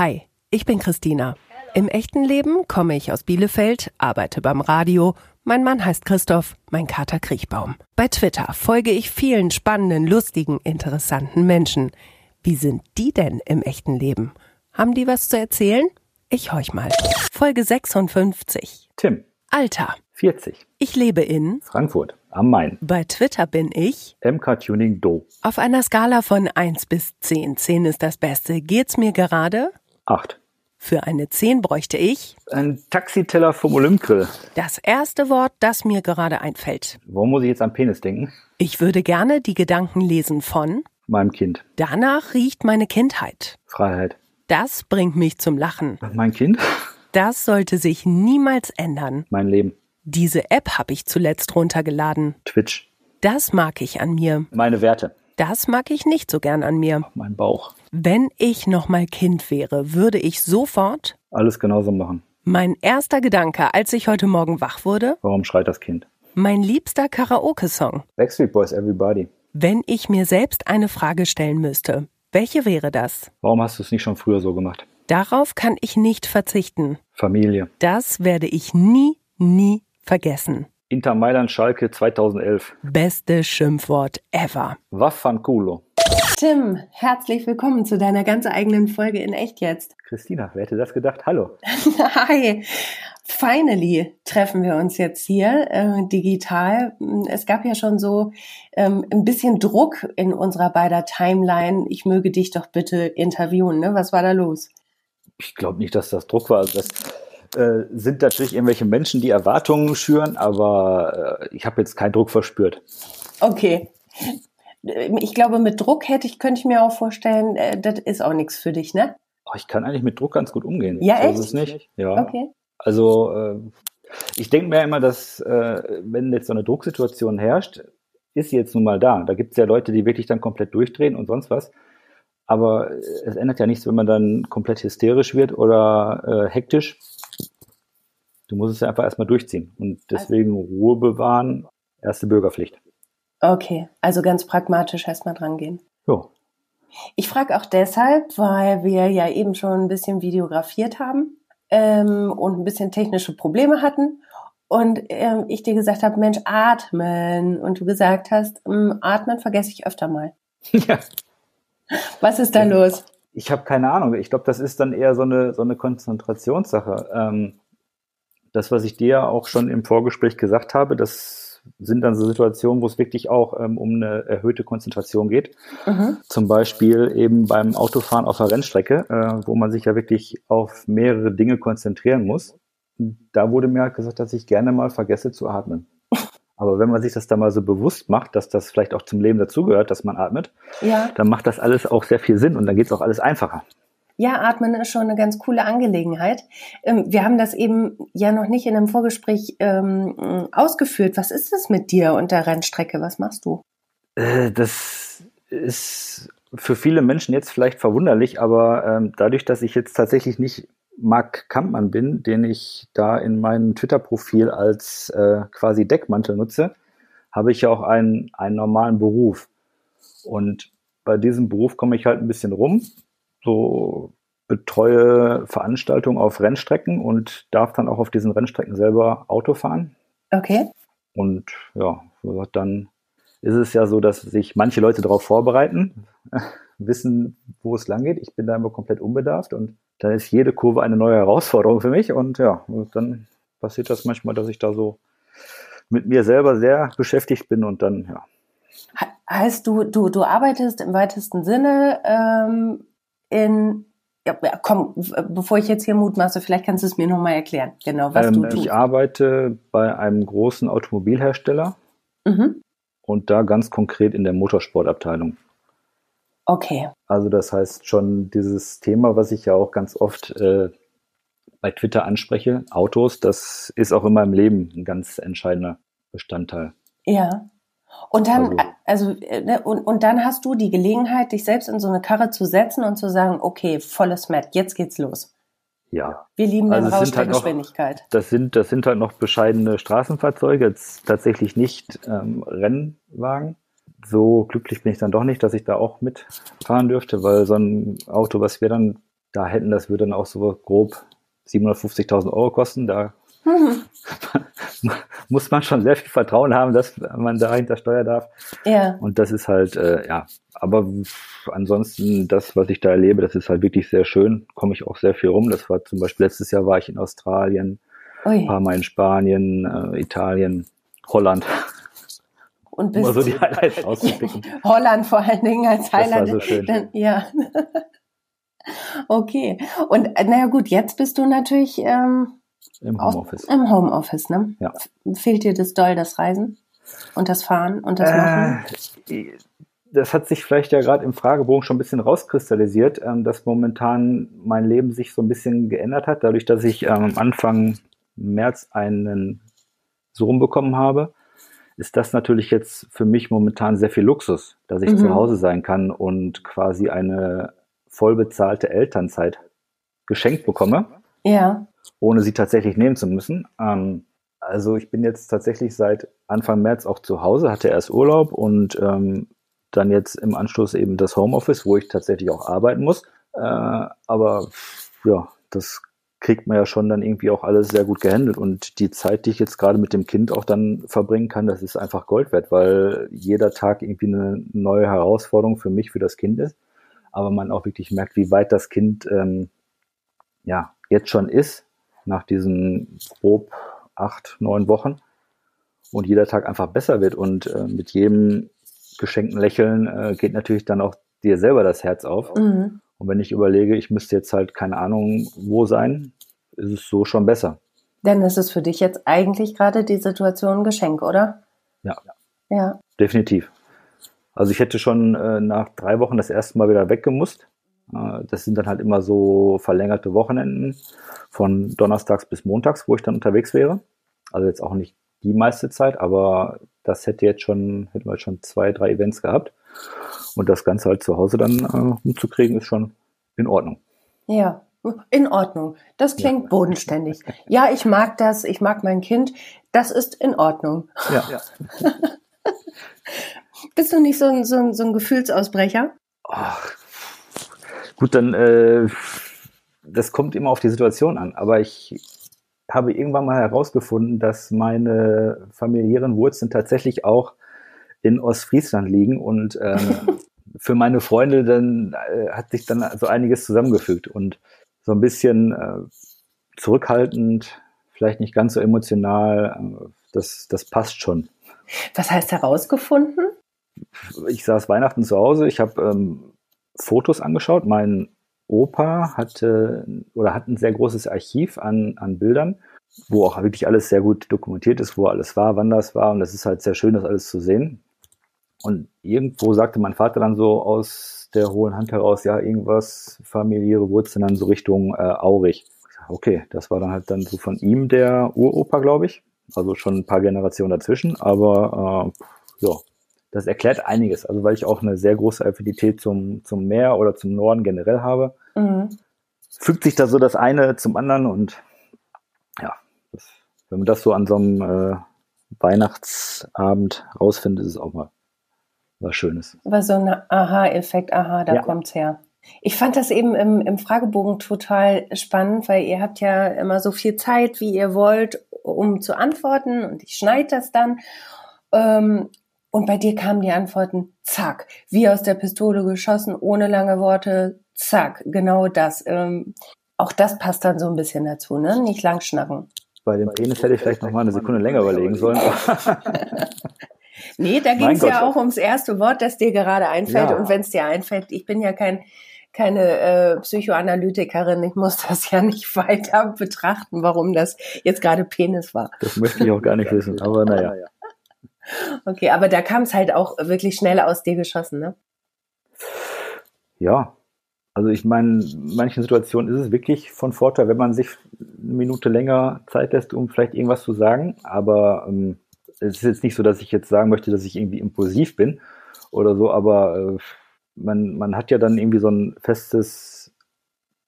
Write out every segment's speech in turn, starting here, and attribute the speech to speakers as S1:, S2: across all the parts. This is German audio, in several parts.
S1: Hi, ich bin Christina. Im echten Leben komme ich aus Bielefeld, arbeite beim Radio. Mein Mann heißt Christoph, mein Kater Kriechbaum. Bei Twitter folge ich vielen spannenden, lustigen, interessanten Menschen. Wie sind die denn im echten Leben? Haben die was zu erzählen? Ich horch mal. Folge 56.
S2: Tim,
S1: Alter.
S2: 40,
S1: Ich lebe in.
S2: Frankfurt am Main.
S1: Bei Twitter bin ich.
S2: MK Tuning Do.
S1: Auf einer Skala von 1 bis 10. 10 ist das Beste. Geht's mir gerade?
S2: 8.
S1: Für eine 10 bräuchte ich
S2: Ein Taxiteller vom Olympigrill.
S1: das erste Wort, das mir gerade einfällt.
S2: Warum muss ich jetzt an Penis denken?
S1: Ich würde gerne die Gedanken lesen von
S2: Meinem Kind.
S1: Danach riecht meine Kindheit.
S2: Freiheit.
S1: Das bringt mich zum Lachen.
S2: Mein Kind?
S1: Das sollte sich niemals ändern.
S2: Mein Leben.
S1: Diese App habe ich zuletzt runtergeladen.
S2: Twitch.
S1: Das mag ich an mir.
S2: Meine Werte.
S1: Das mag ich nicht so gern an mir.
S2: Mein Bauch.
S1: Wenn ich noch mal Kind wäre, würde ich sofort
S2: Alles genauso machen.
S1: mein erster Gedanke, als ich heute Morgen wach wurde,
S2: Warum schreit das Kind?
S1: mein liebster Karaoke-Song.
S2: Backstreet Boys Everybody.
S1: Wenn ich mir selbst eine Frage stellen müsste, welche wäre das?
S2: Warum hast du es nicht schon früher so gemacht?
S1: Darauf kann ich nicht verzichten.
S2: Familie.
S1: Das werde ich nie, nie vergessen.
S2: Inter Mailand Schalke 2011.
S1: Beste Schimpfwort ever.
S2: Waffanculo.
S1: Tim, herzlich willkommen zu deiner ganz eigenen Folge in Echt jetzt.
S2: Christina, wer hätte das gedacht? Hallo.
S1: Hi. Finally treffen wir uns jetzt hier äh, digital. Es gab ja schon so ähm, ein bisschen Druck in unserer beider Timeline. Ich möge dich doch bitte interviewen. Ne? Was war da los?
S2: Ich glaube nicht, dass das Druck war. Also das äh, sind natürlich irgendwelche Menschen, die Erwartungen schüren, aber äh, ich habe jetzt keinen Druck verspürt.
S1: Okay. Ich glaube, mit Druck hätte ich, könnte ich mir auch vorstellen, äh, das ist auch nichts für dich, ne?
S2: Oh, ich kann eigentlich mit Druck ganz gut umgehen.
S1: Ja,
S2: so
S1: echt?
S2: Ist es nicht. Ja.
S1: Okay.
S2: Also äh, ich denke mir immer, dass äh, wenn jetzt so eine Drucksituation herrscht, ist sie jetzt nun mal da. Da gibt es ja Leute, die wirklich dann komplett durchdrehen und sonst was. Aber äh, es ändert ja nichts, wenn man dann komplett hysterisch wird oder äh, hektisch. Du musst es ja einfach erstmal durchziehen. Und deswegen Ruhe bewahren, erste Bürgerpflicht.
S1: Okay, also ganz pragmatisch erstmal dran gehen.
S2: Jo.
S1: Ich frage auch deshalb, weil wir ja eben schon ein bisschen videografiert haben ähm, und ein bisschen technische Probleme hatten. Und ähm, ich dir gesagt habe, Mensch, atmen. Und du gesagt hast, ähm, atmen vergesse ich öfter mal.
S2: ja.
S1: Was ist da los?
S2: Ich habe keine Ahnung. Ich glaube, das ist dann eher so eine, so eine Konzentrationssache. Ähm, das, was ich dir auch schon im Vorgespräch gesagt habe, das sind dann so Situationen, wo es wirklich auch ähm, um eine erhöhte Konzentration geht.
S1: Mhm.
S2: Zum Beispiel eben beim Autofahren auf der Rennstrecke, äh, wo man sich ja wirklich auf mehrere Dinge konzentrieren muss. Da wurde mir halt gesagt, dass ich gerne mal vergesse zu atmen. Aber wenn man sich das dann mal so bewusst macht, dass das vielleicht auch zum Leben dazugehört, dass man atmet,
S1: Ja.
S2: dann macht das alles auch sehr viel Sinn und dann geht es auch alles einfacher.
S1: Ja, Atmen ist schon eine ganz coole Angelegenheit. Ähm, wir haben das eben ja noch nicht in einem Vorgespräch ähm, ausgeführt. Was ist das mit dir und der Rennstrecke? Was machst du?
S2: Äh, das ist für viele Menschen jetzt vielleicht verwunderlich, aber ähm, dadurch, dass ich jetzt tatsächlich nicht Marc Kampmann bin, den ich da in meinem Twitter-Profil als äh, quasi Deckmantel nutze, habe ich ja auch einen, einen normalen Beruf. Und bei diesem Beruf komme ich halt ein bisschen rum, so betreue Veranstaltungen auf Rennstrecken und darf dann auch auf diesen Rennstrecken selber Auto fahren.
S1: Okay.
S2: Und ja, dann ist es ja so, dass sich manche Leute darauf vorbereiten, wissen, wo es lang geht. Ich bin da immer komplett unbedarft und dann ist jede Kurve eine neue Herausforderung für mich. Und ja, und dann passiert das manchmal, dass ich da so mit mir selber sehr beschäftigt bin und dann, ja.
S1: He- Heißt du, du, du arbeitest im weitesten Sinne ähm, in ja, komm, bevor ich jetzt hier mutmaße, vielleicht kannst du es mir nochmal erklären, genau, was du
S2: Ähm,
S1: tust.
S2: ich arbeite bei einem großen Automobilhersteller
S1: Mhm.
S2: und da ganz konkret in der Motorsportabteilung.
S1: Okay.
S2: Also das heißt schon dieses Thema, was ich ja auch ganz oft äh, bei Twitter anspreche, Autos, das ist auch in meinem Leben ein ganz entscheidender Bestandteil.
S1: Ja. Und dann,
S2: Also-
S1: also, äh, ne, und, und dann hast du die Gelegenheit, dich selbst in so eine Karre zu setzen und zu sagen, okay, volles Met, jetzt geht's los.
S2: Ja,
S1: Wir lieben den
S2: Also es
S1: Rausch der
S2: halt noch-
S1: Geschwindigkeit.
S2: das sind, das sind halt noch bescheidene Straßenfahrzeuge, jetzt tatsächlich nicht ähm, Rennwagen. So glücklich bin ich dann doch nicht, dass ich da auch mitfahren dürfte, weil so ein Auto, was wir dann da hätten, das würde dann auch so grob 750.000 Euro kosten. Da. muss man schon sehr viel Vertrauen haben, dass man dahinter steuern darf. Ja. Und das ist halt, äh, ja, aber ansonsten das, was ich da erlebe, das ist halt wirklich sehr schön. Komme ich auch sehr viel rum. Das war zum Beispiel letztes Jahr war ich in Australien, Ui. ein paar Mal in Spanien, äh, Italien, Holland.
S1: Und bist so die Highlights auszupicken. Holland vor allen Dingen als Highlight. Das war so schön. Dann, ja. okay. Und äh, naja gut, jetzt bist du natürlich ähm,
S2: im Homeoffice.
S1: Im Homeoffice, ne? Ja. Fehlt dir das doll, das Reisen und das Fahren und das Machen?
S2: Äh, das hat sich vielleicht ja gerade im Fragebogen schon ein bisschen rauskristallisiert, ähm, dass momentan mein Leben sich so ein bisschen geändert hat, dadurch, dass ich ähm, Anfang März einen Sohn bekommen habe, ist das natürlich jetzt für mich momentan sehr viel Luxus, dass ich mhm. zu Hause sein kann und quasi eine vollbezahlte Elternzeit geschenkt bekomme. Ja. Ohne sie tatsächlich nehmen zu müssen. Ähm, also ich bin jetzt tatsächlich seit Anfang März auch zu Hause, hatte erst Urlaub und ähm, dann jetzt im Anschluss eben das Homeoffice, wo ich tatsächlich auch arbeiten muss. Äh, aber ja, das kriegt man ja schon dann irgendwie auch alles sehr gut gehandelt. Und die Zeit, die ich jetzt gerade mit dem Kind auch dann verbringen kann, das ist einfach Gold wert, weil jeder Tag irgendwie eine neue Herausforderung für mich, für das Kind ist. Aber man auch wirklich merkt, wie weit das Kind ähm, ja jetzt schon ist, nach diesen grob acht, neun Wochen. Und jeder Tag einfach besser wird. Und äh, mit jedem geschenkten Lächeln äh, geht natürlich dann auch dir selber das Herz auf. Mhm. Und wenn ich überlege, ich müsste jetzt halt keine Ahnung wo sein, ist es so schon besser.
S1: Denn es ist für dich jetzt eigentlich gerade die Situation ein Geschenk, oder?
S2: Ja. Ja. Definitiv. Also ich hätte schon äh, nach drei Wochen das erste Mal wieder weggemusst. Äh, das sind dann halt immer so verlängerte Wochenenden von Donnerstags bis Montags, wo ich dann unterwegs wäre. Also jetzt auch nicht die meiste Zeit, aber das hätte jetzt schon, hätten wir schon zwei, drei Events gehabt. Und das Ganze halt zu Hause dann äh, umzukriegen, ist schon in Ordnung.
S1: Ja, in Ordnung. Das klingt ja. bodenständig. Ja, ich mag das. Ich mag mein Kind. Das ist in Ordnung. Ja. ja. Bist du nicht so ein, so ein, so ein Gefühlsausbrecher? Ach,
S2: gut, dann, äh, das kommt immer auf die Situation an. Aber ich habe irgendwann mal herausgefunden, dass meine familiären Wurzeln tatsächlich auch in Ostfriesland liegen und ähm, für meine Freunde dann äh, hat sich dann so einiges zusammengefügt und so ein bisschen äh, zurückhaltend, vielleicht nicht ganz so emotional, äh, das, das passt schon.
S1: Was heißt herausgefunden?
S2: Ich saß Weihnachten zu Hause, ich habe ähm, Fotos angeschaut. Mein Opa hatte oder hat ein sehr großes Archiv an, an Bildern, wo auch wirklich alles sehr gut dokumentiert ist, wo alles war, wann das war. Und das ist halt sehr schön, das alles zu sehen. Und irgendwo sagte mein Vater dann so aus der hohen Hand heraus, ja, irgendwas familiäre Wurzeln dann so Richtung äh, Aurich. Okay, das war dann halt dann so von ihm der Uropa, glaube ich. Also schon ein paar Generationen dazwischen, aber äh, ja, das erklärt einiges. Also weil ich auch eine sehr große Affinität zum, zum Meer oder zum Norden generell habe, mhm. fügt sich da so das eine zum anderen und ja, das, wenn man das so an so einem äh, Weihnachtsabend rausfindet, ist es auch mal was Schönes.
S1: Aber so ein Aha-Effekt, aha, da ja. kommt's her. Ich fand das eben im, im Fragebogen total spannend, weil ihr habt ja immer so viel Zeit, wie ihr wollt, um zu antworten und ich schneide das dann. Ähm, und bei dir kamen die Antworten, zack, wie aus der Pistole geschossen, ohne lange Worte, zack, genau das. Ähm, auch das passt dann so ein bisschen dazu, ne? Nicht lang schnacken.
S2: Bei dem Penis hätte ich vielleicht noch mal eine Sekunde länger überlegen sollen.
S1: nee, da ging es ja auch ums erste Wort, das dir gerade einfällt. Ja. Und wenn es dir einfällt, ich bin ja kein keine äh, Psychoanalytikerin. Ich muss das ja nicht weiter betrachten, warum das jetzt gerade Penis war.
S2: Das möchte ich auch gar nicht wissen, aber naja.
S1: Okay, aber da kam es halt auch wirklich schnell aus dir geschossen, ne?
S2: Ja. Also ich meine, in manchen Situationen ist es wirklich von Vorteil, wenn man sich eine Minute länger Zeit lässt, um vielleicht irgendwas zu sagen. Aber ähm, es ist jetzt nicht so, dass ich jetzt sagen möchte, dass ich irgendwie impulsiv bin oder so, aber äh, man, man hat ja dann irgendwie so ein festes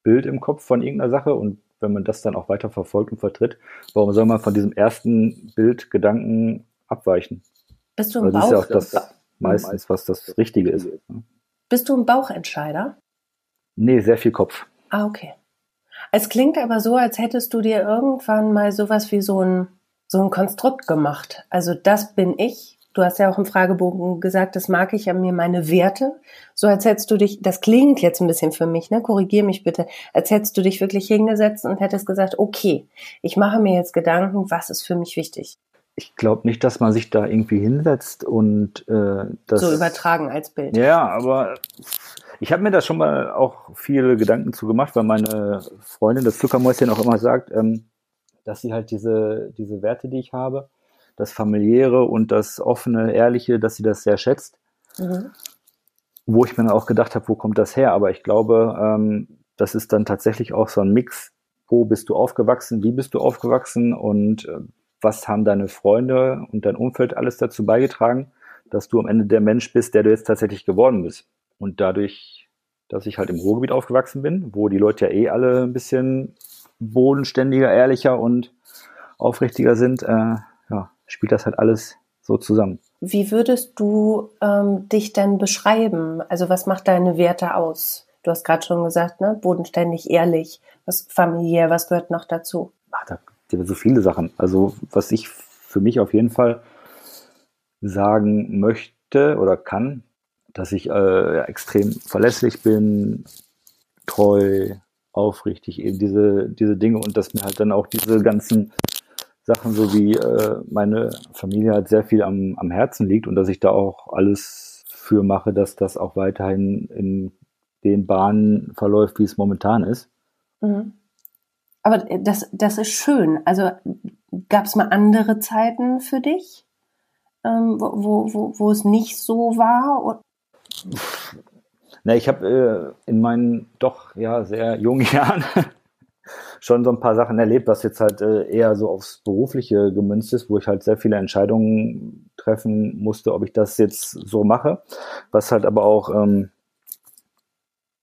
S2: Bild im Kopf von irgendeiner Sache und wenn man das dann auch weiter verfolgt und vertritt, warum soll man von diesem ersten Bild Gedanken abweichen?
S1: Bist du ein Bauch? Das
S2: ist ja auch das meistens, was das Richtige ist.
S1: Bist du ein Bauchentscheider?
S2: Nee, sehr viel Kopf.
S1: Ah, okay. Es klingt aber so, als hättest du dir irgendwann mal sowas wie so ein, so ein Konstrukt gemacht. Also das bin ich. Du hast ja auch im Fragebogen gesagt, das mag ich an mir, meine Werte. So als hättest du dich, das klingt jetzt ein bisschen für mich, ne? Korrigier mich bitte, als hättest du dich wirklich hingesetzt und hättest gesagt, okay, ich mache mir jetzt Gedanken, was ist für mich wichtig
S2: ich glaube nicht, dass man sich da irgendwie hinsetzt und äh, das
S1: so übertragen als Bild.
S2: Ja, aber ich habe mir da schon mal auch viele Gedanken zu gemacht, weil meine Freundin, das Zuckermäuschen, auch immer sagt, ähm, dass sie halt diese diese Werte, die ich habe, das familiäre und das offene, ehrliche, dass sie das sehr schätzt. Mhm. Wo ich mir dann auch gedacht habe, wo kommt das her? Aber ich glaube, ähm, das ist dann tatsächlich auch so ein Mix. Wo bist du aufgewachsen? Wie bist du aufgewachsen? Und äh, was haben deine Freunde und dein Umfeld alles dazu beigetragen, dass du am Ende der Mensch bist, der du jetzt tatsächlich geworden bist. Und dadurch, dass ich halt im Ruhrgebiet aufgewachsen bin, wo die Leute ja eh alle ein bisschen bodenständiger, ehrlicher und aufrichtiger sind, äh, ja, spielt das halt alles so zusammen.
S1: Wie würdest du ähm, dich denn beschreiben? Also was macht deine Werte aus? Du hast gerade schon gesagt, ne, bodenständig, ehrlich, was familiär, was gehört noch dazu?
S2: Ach, da so viele Sachen. Also was ich für mich auf jeden Fall sagen möchte oder kann, dass ich äh, extrem verlässlich bin, treu, aufrichtig, eben diese, diese Dinge und dass mir halt dann auch diese ganzen Sachen, so wie äh, meine Familie halt sehr viel am, am Herzen liegt und dass ich da auch alles für mache, dass das auch weiterhin in den Bahnen verläuft, wie es momentan ist. Mhm.
S1: Aber das, das ist schön. Also gab es mal andere Zeiten für dich, ähm, wo, wo, wo es nicht so war?
S2: Na, ich habe äh, in meinen doch ja sehr jungen Jahren schon so ein paar Sachen erlebt, was jetzt halt äh, eher so aufs Berufliche gemünzt ist, wo ich halt sehr viele Entscheidungen treffen musste, ob ich das jetzt so mache. Was halt aber auch ähm,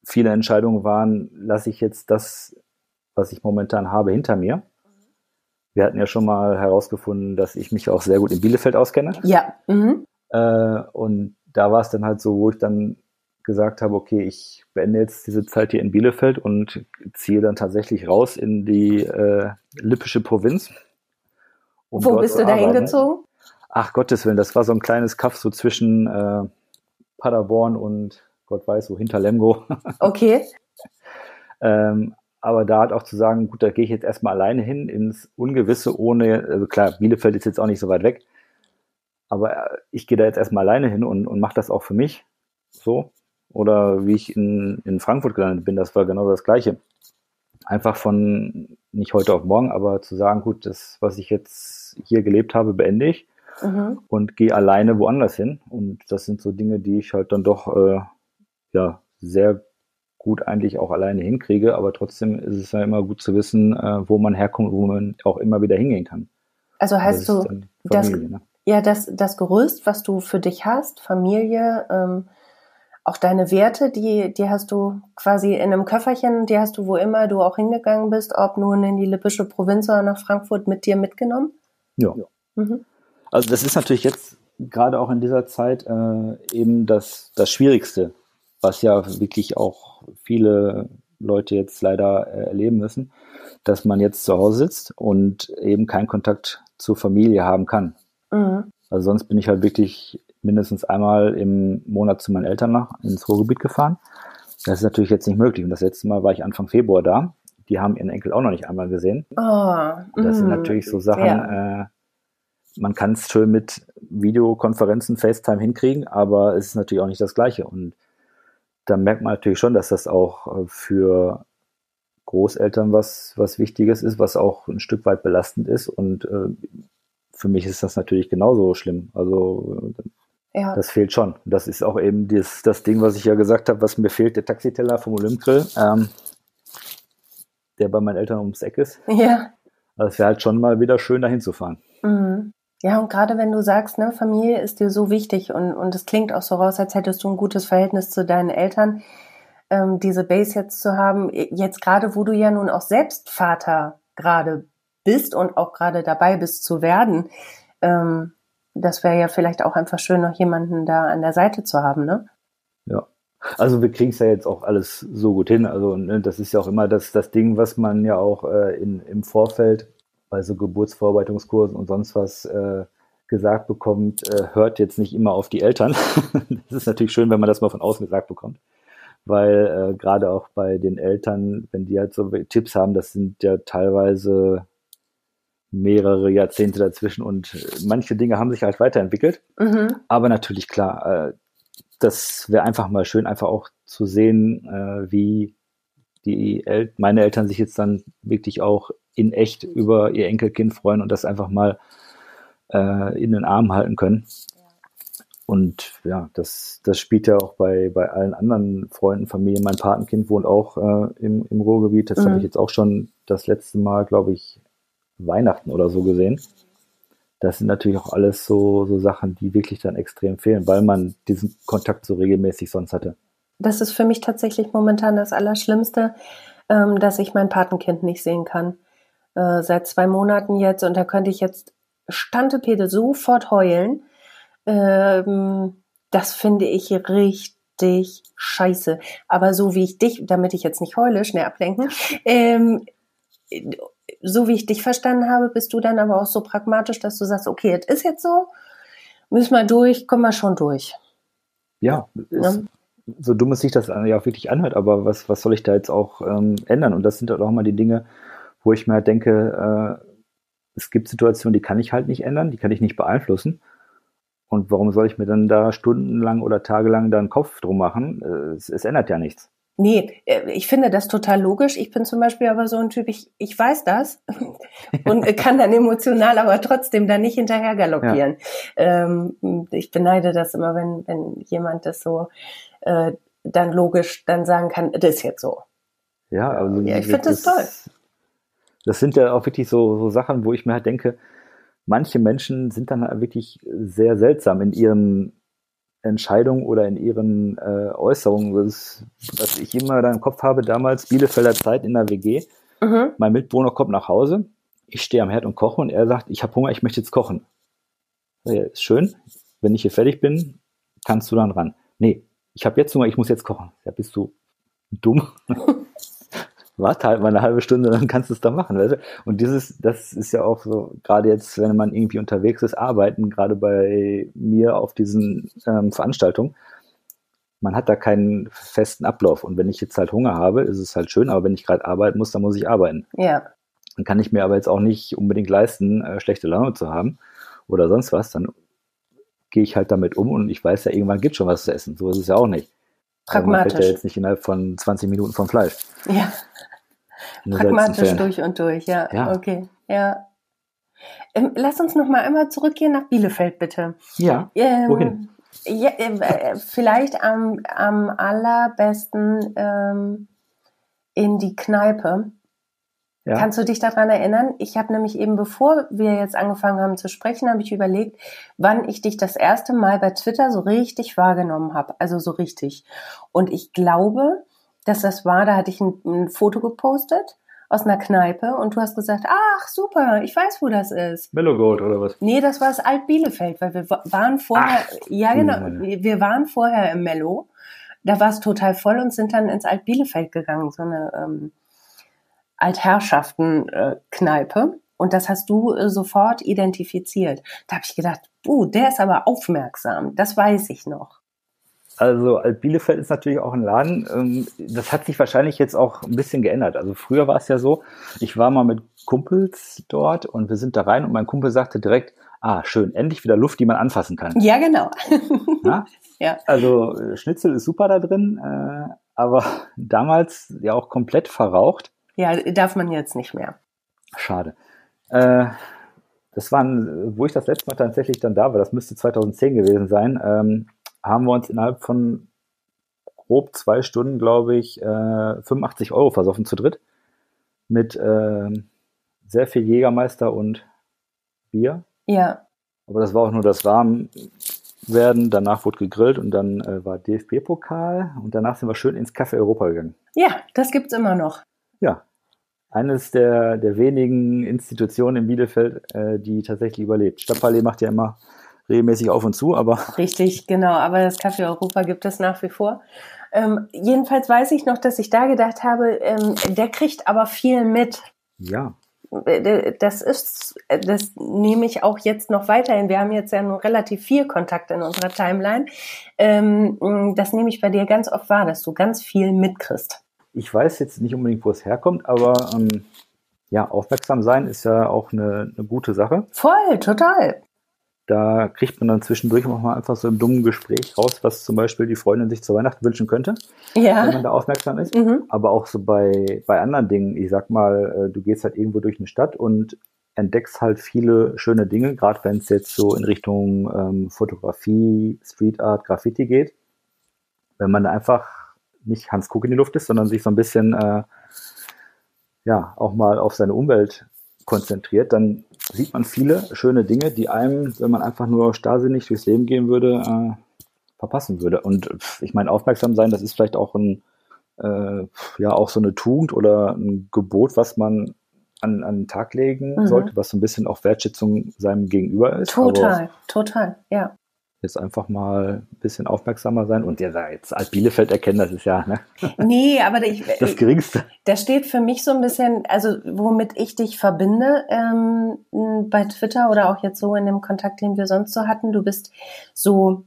S2: viele Entscheidungen waren, lasse ich jetzt das was ich momentan habe, hinter mir. Wir hatten ja schon mal herausgefunden, dass ich mich auch sehr gut in Bielefeld auskenne.
S1: Ja. Mhm.
S2: Äh, und da war es dann halt so, wo ich dann gesagt habe, okay, ich beende jetzt diese Zeit hier in Bielefeld und ziehe dann tatsächlich raus in die äh, lippische Provinz.
S1: Um wo bist du da hingezogen?
S2: Ach Gottes Willen, das war so ein kleines Kaff so zwischen äh, Paderborn und Gott weiß wo, hinter Lemgo.
S1: Okay.
S2: ähm, aber da halt auch zu sagen, gut, da gehe ich jetzt erstmal alleine hin ins Ungewisse, ohne, also klar, Bielefeld ist jetzt auch nicht so weit weg, aber äh, ich gehe da jetzt erstmal alleine hin und, und mache das auch für mich so. Oder wie ich in, in Frankfurt gelandet bin, das war genau das Gleiche. Einfach von nicht heute auf morgen, aber zu sagen, gut, das, was ich jetzt hier gelebt habe, beende ich mhm. und gehe alleine woanders hin. Und das sind so Dinge, die ich halt dann doch äh, ja sehr gut eigentlich auch alleine hinkriege, aber trotzdem ist es ja immer gut zu wissen, äh, wo man herkommt, wo man auch immer wieder hingehen kann.
S1: Also heißt das du, das, ne? ja, das, das Gerüst, was du für dich hast, Familie, ähm, auch deine Werte, die, die hast du quasi in einem Köfferchen, die hast du, wo immer du auch hingegangen bist, ob nun in die lippische Provinz oder nach Frankfurt mit dir mitgenommen?
S2: Ja. Mhm. Also das ist natürlich jetzt gerade auch in dieser Zeit äh, eben das, das Schwierigste, was ja wirklich auch viele Leute jetzt leider äh, erleben müssen, dass man jetzt zu Hause sitzt und eben keinen Kontakt zur Familie haben kann. Mhm. Also sonst bin ich halt wirklich mindestens einmal im Monat zu meinen Eltern nach ins Ruhrgebiet gefahren. Das ist natürlich jetzt nicht möglich. Und das letzte Mal war ich Anfang Februar da. Die haben ihren Enkel auch noch nicht einmal gesehen.
S1: Oh,
S2: das sind natürlich so Sachen, ja. äh, man kann es schön mit Videokonferenzen, FaceTime hinkriegen, aber es ist natürlich auch nicht das Gleiche. Und da merkt man natürlich schon, dass das auch äh, für Großeltern was, was Wichtiges ist, was auch ein Stück weit belastend ist. Und äh, für mich ist das natürlich genauso schlimm. Also ja. das fehlt schon. Das ist auch eben das, das Ding, was ich ja gesagt habe, was mir fehlt, der Taxiteller vom Olympigrill, ähm, der bei meinen Eltern ums Eck ist.
S1: Ja.
S2: Also es wäre halt schon mal wieder schön, dahin zu fahren.
S1: Mhm. Ja, und gerade wenn du sagst, ne, Familie ist dir so wichtig und, und es klingt auch so raus, als hättest du ein gutes Verhältnis zu deinen Eltern, ähm, diese Base jetzt zu haben, jetzt gerade, wo du ja nun auch selbst Vater gerade bist und auch gerade dabei bist zu werden, ähm, das wäre ja vielleicht auch einfach schön, noch jemanden da an der Seite zu haben, ne?
S2: Ja, Also wir kriegen es ja jetzt auch alles so gut hin. Also ne, das ist ja auch immer das, das Ding, was man ja auch äh, in, im Vorfeld bei so Geburtsvorbereitungskursen und sonst was äh, gesagt bekommt, äh, hört jetzt nicht immer auf die Eltern. das ist natürlich schön, wenn man das mal von außen gesagt bekommt. Weil äh, gerade auch bei den Eltern, wenn die halt so Tipps haben, das sind ja teilweise mehrere Jahrzehnte dazwischen und manche Dinge haben sich halt weiterentwickelt. Mhm. Aber natürlich klar, äh, das wäre einfach mal schön, einfach auch zu sehen, äh, wie die El meine Eltern sich jetzt dann wirklich auch in echt über ihr Enkelkind freuen und das einfach mal äh, in den Arm halten können. Und ja, das, das spielt ja auch bei, bei allen anderen Freunden, Familien. Mein Patenkind wohnt auch äh, im, im Ruhrgebiet. Das mhm. habe ich jetzt auch schon das letzte Mal, glaube ich, Weihnachten oder so gesehen. Das sind natürlich auch alles so, so Sachen, die wirklich dann extrem fehlen, weil man diesen Kontakt so regelmäßig sonst hatte.
S1: Das ist für mich tatsächlich momentan das Allerschlimmste, ähm, dass ich mein Patenkind nicht sehen kann. Äh, seit zwei Monaten jetzt und da könnte ich jetzt Stantepede sofort heulen. Ähm, das finde ich richtig scheiße. Aber so wie ich dich, damit ich jetzt nicht heule, schnell ablenken, ähm, so wie ich dich verstanden habe, bist du dann aber auch so pragmatisch, dass du sagst, okay, es ist jetzt so, müssen wir durch, kommen wir schon durch.
S2: Ja, ist, ja. so dumm es sich das ja auch wirklich anhört, aber was, was soll ich da jetzt auch ähm, ändern? Und das sind halt auch mal die Dinge, wo ich mir halt denke, äh, es gibt Situationen, die kann ich halt nicht ändern, die kann ich nicht beeinflussen. Und warum soll ich mir dann da stundenlang oder tagelang da einen Kopf drum machen? Äh, es, es ändert ja nichts.
S1: Nee, äh, ich finde das total logisch. Ich bin zum Beispiel aber so ein Typ, ich, ich weiß das und kann dann emotional aber trotzdem da nicht hinterher galoppieren. Ja. Ähm, ich beneide das immer, wenn, wenn jemand das so äh, dann logisch dann sagen kann, das ist jetzt so.
S2: Ja, also
S1: ja, ich finde das, das, toll.
S2: Das sind ja auch wirklich so, so Sachen, wo ich mir halt denke, manche Menschen sind dann halt wirklich sehr seltsam in ihren Entscheidungen oder in ihren äh, Äußerungen. Das, was ich immer da im Kopf habe, damals Bielefelder Zeit in der WG. Mhm. Mein Mitbewohner kommt nach Hause, ich stehe am Herd und koche und er sagt, ich habe Hunger, ich möchte jetzt kochen. Ja, ist schön, wenn ich hier fertig bin, kannst du dann ran. Nee, ich habe jetzt Hunger, ich muss jetzt kochen. Ja, bist du dumm? warte halt mal eine halbe Stunde, dann kannst du es da machen. Weißt du? Und dieses, das ist ja auch so, gerade jetzt, wenn man irgendwie unterwegs ist, arbeiten, gerade bei mir auf diesen ähm, Veranstaltungen, man hat da keinen festen Ablauf. Und wenn ich jetzt halt Hunger habe, ist es halt schön, aber wenn ich gerade arbeiten muss, dann muss ich arbeiten.
S1: Ja.
S2: Dann kann ich mir aber jetzt auch nicht unbedingt leisten, äh, schlechte Laune zu haben oder sonst was. Dann gehe ich halt damit um und ich weiß ja, irgendwann gibt schon was zu essen. So ist es ja auch nicht.
S1: Pragmatisch. Man fällt
S2: ja jetzt nicht innerhalb von 20 Minuten vom Fleisch.
S1: Ja. Pragmatisch durch und durch, ja.
S2: ja.
S1: Okay, ja. Ähm, lass uns noch mal einmal zurückgehen nach Bielefeld, bitte.
S2: Ja. Ähm, wohin?
S1: Ja, äh, vielleicht am, am allerbesten ähm, in die Kneipe. Ja. Kannst du dich daran erinnern? Ich habe nämlich eben, bevor wir jetzt angefangen haben zu sprechen, habe ich überlegt, wann ich dich das erste Mal bei Twitter so richtig wahrgenommen habe. Also so richtig. Und ich glaube, dass das war, da hatte ich ein, ein Foto gepostet aus einer Kneipe und du hast gesagt, ach super, ich weiß, wo das ist.
S2: Mellow Gold oder was?
S1: Nee, das war das Alt Bielefeld, weil wir waren vorher, ach, ja genau, wir waren vorher im Mellow. Da war es total voll und sind dann ins Alt Bielefeld gegangen, so eine ähm, Altherrschaften-Kneipe. Äh, und das hast du äh, sofort identifiziert. Da habe ich gedacht, uh, der ist aber aufmerksam. Das weiß ich noch.
S2: Also Alt Bielefeld ist natürlich auch ein Laden. Ähm, das hat sich wahrscheinlich jetzt auch ein bisschen geändert. Also früher war es ja so, ich war mal mit Kumpels dort und wir sind da rein und mein Kumpel sagte direkt, ah, schön, endlich wieder Luft, die man anfassen kann.
S1: Ja, genau.
S2: ja. Also äh, Schnitzel ist super da drin, äh, aber damals ja auch komplett verraucht.
S1: Ja, darf man jetzt nicht mehr.
S2: Schade. Äh, das waren, wo ich das letzte Mal tatsächlich dann da war, das müsste 2010 gewesen sein, ähm, haben wir uns innerhalb von grob zwei Stunden, glaube ich, äh, 85 Euro versoffen zu dritt. Mit äh, sehr viel Jägermeister und Bier.
S1: Ja.
S2: Aber das war auch nur das Warmwerden. Danach wurde gegrillt und dann äh, war DFB-Pokal und danach sind wir schön ins Café Europa gegangen.
S1: Ja, das gibt's immer noch.
S2: Ja. Eines der, der wenigen Institutionen in Bielefeld, äh, die tatsächlich überlebt. Stadtpalais macht ja immer regelmäßig auf und zu, aber.
S1: Richtig, genau. Aber das Café Europa gibt es nach wie vor. Ähm, jedenfalls weiß ich noch, dass ich da gedacht habe, ähm, der kriegt aber viel mit.
S2: Ja.
S1: Äh, das ist, das nehme ich auch jetzt noch weiterhin. Wir haben jetzt ja nur relativ viel Kontakt in unserer Timeline. Ähm, das nehme ich bei dir ganz oft wahr, dass du ganz viel mitkriegst.
S2: Ich weiß jetzt nicht unbedingt, wo es herkommt, aber ähm, ja, aufmerksam sein ist ja auch eine, eine gute Sache.
S1: Voll, total.
S2: Da kriegt man dann zwischendurch auch mal einfach so im dummen Gespräch raus, was zum Beispiel die Freundin sich zu Weihnachten wünschen könnte,
S1: ja.
S2: wenn man da aufmerksam ist. Mhm. Aber auch so bei, bei anderen Dingen. Ich sag mal, äh, du gehst halt irgendwo durch eine Stadt und entdeckst halt viele schöne Dinge, gerade wenn es jetzt so in Richtung ähm, Fotografie, Street Art, Graffiti geht. Wenn man da einfach nicht Hans Kuck in die Luft ist, sondern sich so ein bisschen äh, ja auch mal auf seine Umwelt konzentriert, dann sieht man viele schöne Dinge, die einem, wenn man einfach nur starrsinnig durchs Leben gehen würde, äh, verpassen würde. Und ich meine, aufmerksam sein, das ist vielleicht auch ein, äh, ja, auch so eine Tugend oder ein Gebot, was man an, an den Tag legen mhm. sollte, was so ein bisschen auch Wertschätzung seinem Gegenüber ist.
S1: Total, total, ja
S2: jetzt einfach mal ein bisschen aufmerksamer sein und ja, jetzt Alt Bielefeld erkennen, das ist ja ne?
S1: nee, aber ich,
S2: das Geringste.
S1: Das steht für mich so ein bisschen, also womit ich dich verbinde ähm, bei Twitter oder auch jetzt so in dem Kontakt, den wir sonst so hatten. Du bist so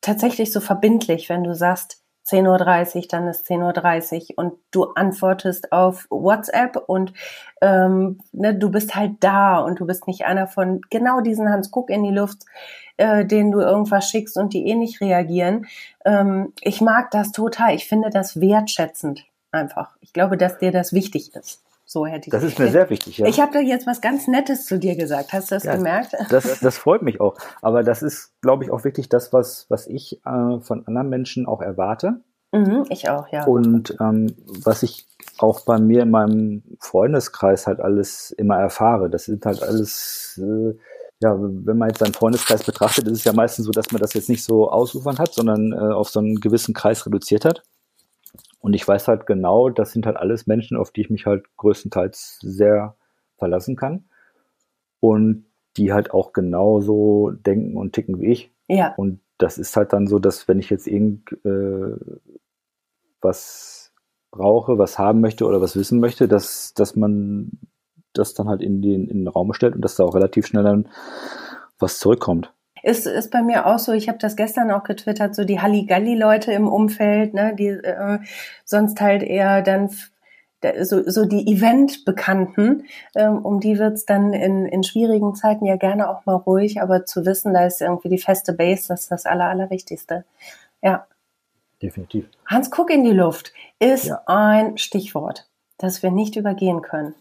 S1: tatsächlich so verbindlich, wenn du sagst, 10.30 Uhr, dann ist 10.30 Uhr und du antwortest auf WhatsApp und ähm, ne, du bist halt da und du bist nicht einer von genau diesen Hans Guck in die Luft, äh, denen du irgendwas schickst und die eh nicht reagieren. Ähm, ich mag das total. Ich finde das wertschätzend einfach. Ich glaube, dass dir das wichtig ist. So hätte ich.
S2: Das ist mir sehr wichtig, ja.
S1: Ich habe da jetzt was ganz Nettes zu dir gesagt. Hast du das ja, gemerkt?
S2: Das, das freut mich auch. Aber das ist, glaube ich, auch wirklich das, was, was ich äh, von anderen Menschen auch erwarte.
S1: Mhm, ich auch, ja.
S2: Und ähm, was ich auch bei mir in meinem Freundeskreis halt alles immer erfahre. Das sind halt alles, äh, ja, wenn man jetzt seinen Freundeskreis betrachtet, ist es ja meistens so, dass man das jetzt nicht so ausufern hat, sondern äh, auf so einen gewissen Kreis reduziert hat. Und ich weiß halt genau, das sind halt alles Menschen, auf die ich mich halt größtenteils sehr verlassen kann. Und die halt auch genauso denken und ticken wie ich.
S1: Ja.
S2: Und das ist halt dann so, dass wenn ich jetzt irgend äh, was brauche, was haben möchte oder was wissen möchte, dass, dass man das dann halt in den, in den Raum stellt und dass da auch relativ schnell dann was zurückkommt.
S1: Ist, ist bei mir auch so, ich habe das gestern auch getwittert, so die Halligalli-Leute im Umfeld, ne, die äh, sonst halt eher dann so, so die Event-Bekannten, ähm, um die wird's dann in, in schwierigen Zeiten ja gerne auch mal ruhig, aber zu wissen, da ist irgendwie die feste Base, das ist das Aller, Allerwichtigste. Ja.
S2: Definitiv.
S1: Hans Guck in die Luft ist ja. ein Stichwort, das wir nicht übergehen können.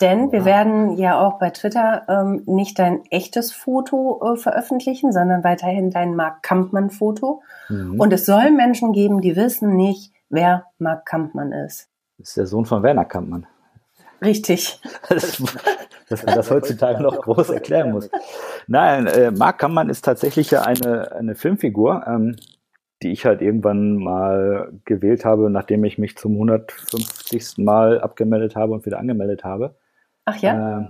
S1: Denn wir werden ja auch bei Twitter ähm, nicht dein echtes Foto äh, veröffentlichen, sondern weiterhin dein Mark Kampmann-Foto. Mhm. Und es soll Menschen geben, die wissen nicht, wer Mark Kampmann ist.
S2: Das ist der Sohn von Werner Kampmann.
S1: Richtig.
S2: Das, dass man das heutzutage noch groß erklären muss. Nein, äh, Mark Kampmann ist tatsächlich ja eine, eine Filmfigur, ähm, die ich halt irgendwann mal gewählt habe, nachdem ich mich zum 150. Mal abgemeldet habe und wieder angemeldet habe.
S1: Ach ja?
S2: Äh,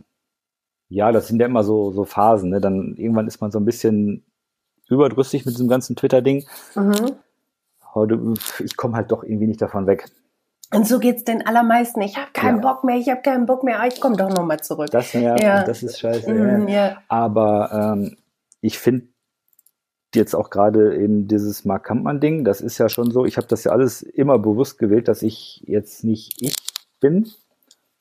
S2: ja, das sind ja immer so, so Phasen. Ne? Dann irgendwann ist man so ein bisschen überdrüssig mit diesem ganzen Twitter-Ding. Mhm. Ich komme halt doch irgendwie nicht davon weg.
S1: Und so geht's den allermeisten. Ich habe keinen ja. Bock mehr, ich habe keinen Bock mehr, ah, ich komme doch nochmal zurück.
S2: Das, ja, ja. das ist scheiße. Mm, ja. Aber ähm, ich finde jetzt auch gerade eben dieses Mark Kampmann-Ding, das ist ja schon so, ich habe das ja alles immer bewusst gewählt, dass ich jetzt nicht ich bin,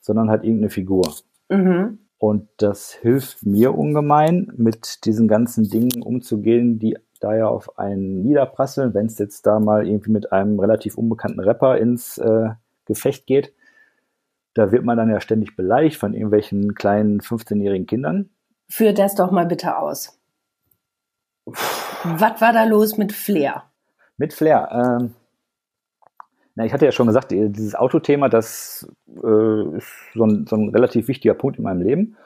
S2: sondern halt irgendeine Figur. Mhm. Und das hilft mir ungemein, mit diesen ganzen Dingen umzugehen, die da ja auf einen niederprasseln, wenn es jetzt da mal irgendwie mit einem relativ unbekannten Rapper ins äh, Gefecht geht. Da wird man dann ja ständig beleidigt von irgendwelchen kleinen 15-jährigen Kindern.
S1: Führ das doch mal bitte aus. Was war da los mit Flair?
S2: Mit Flair. Ähm, na, ich hatte ja schon gesagt, dieses Autothema, das äh, ist so ein, so ein relativ wichtiger Punkt in meinem Leben.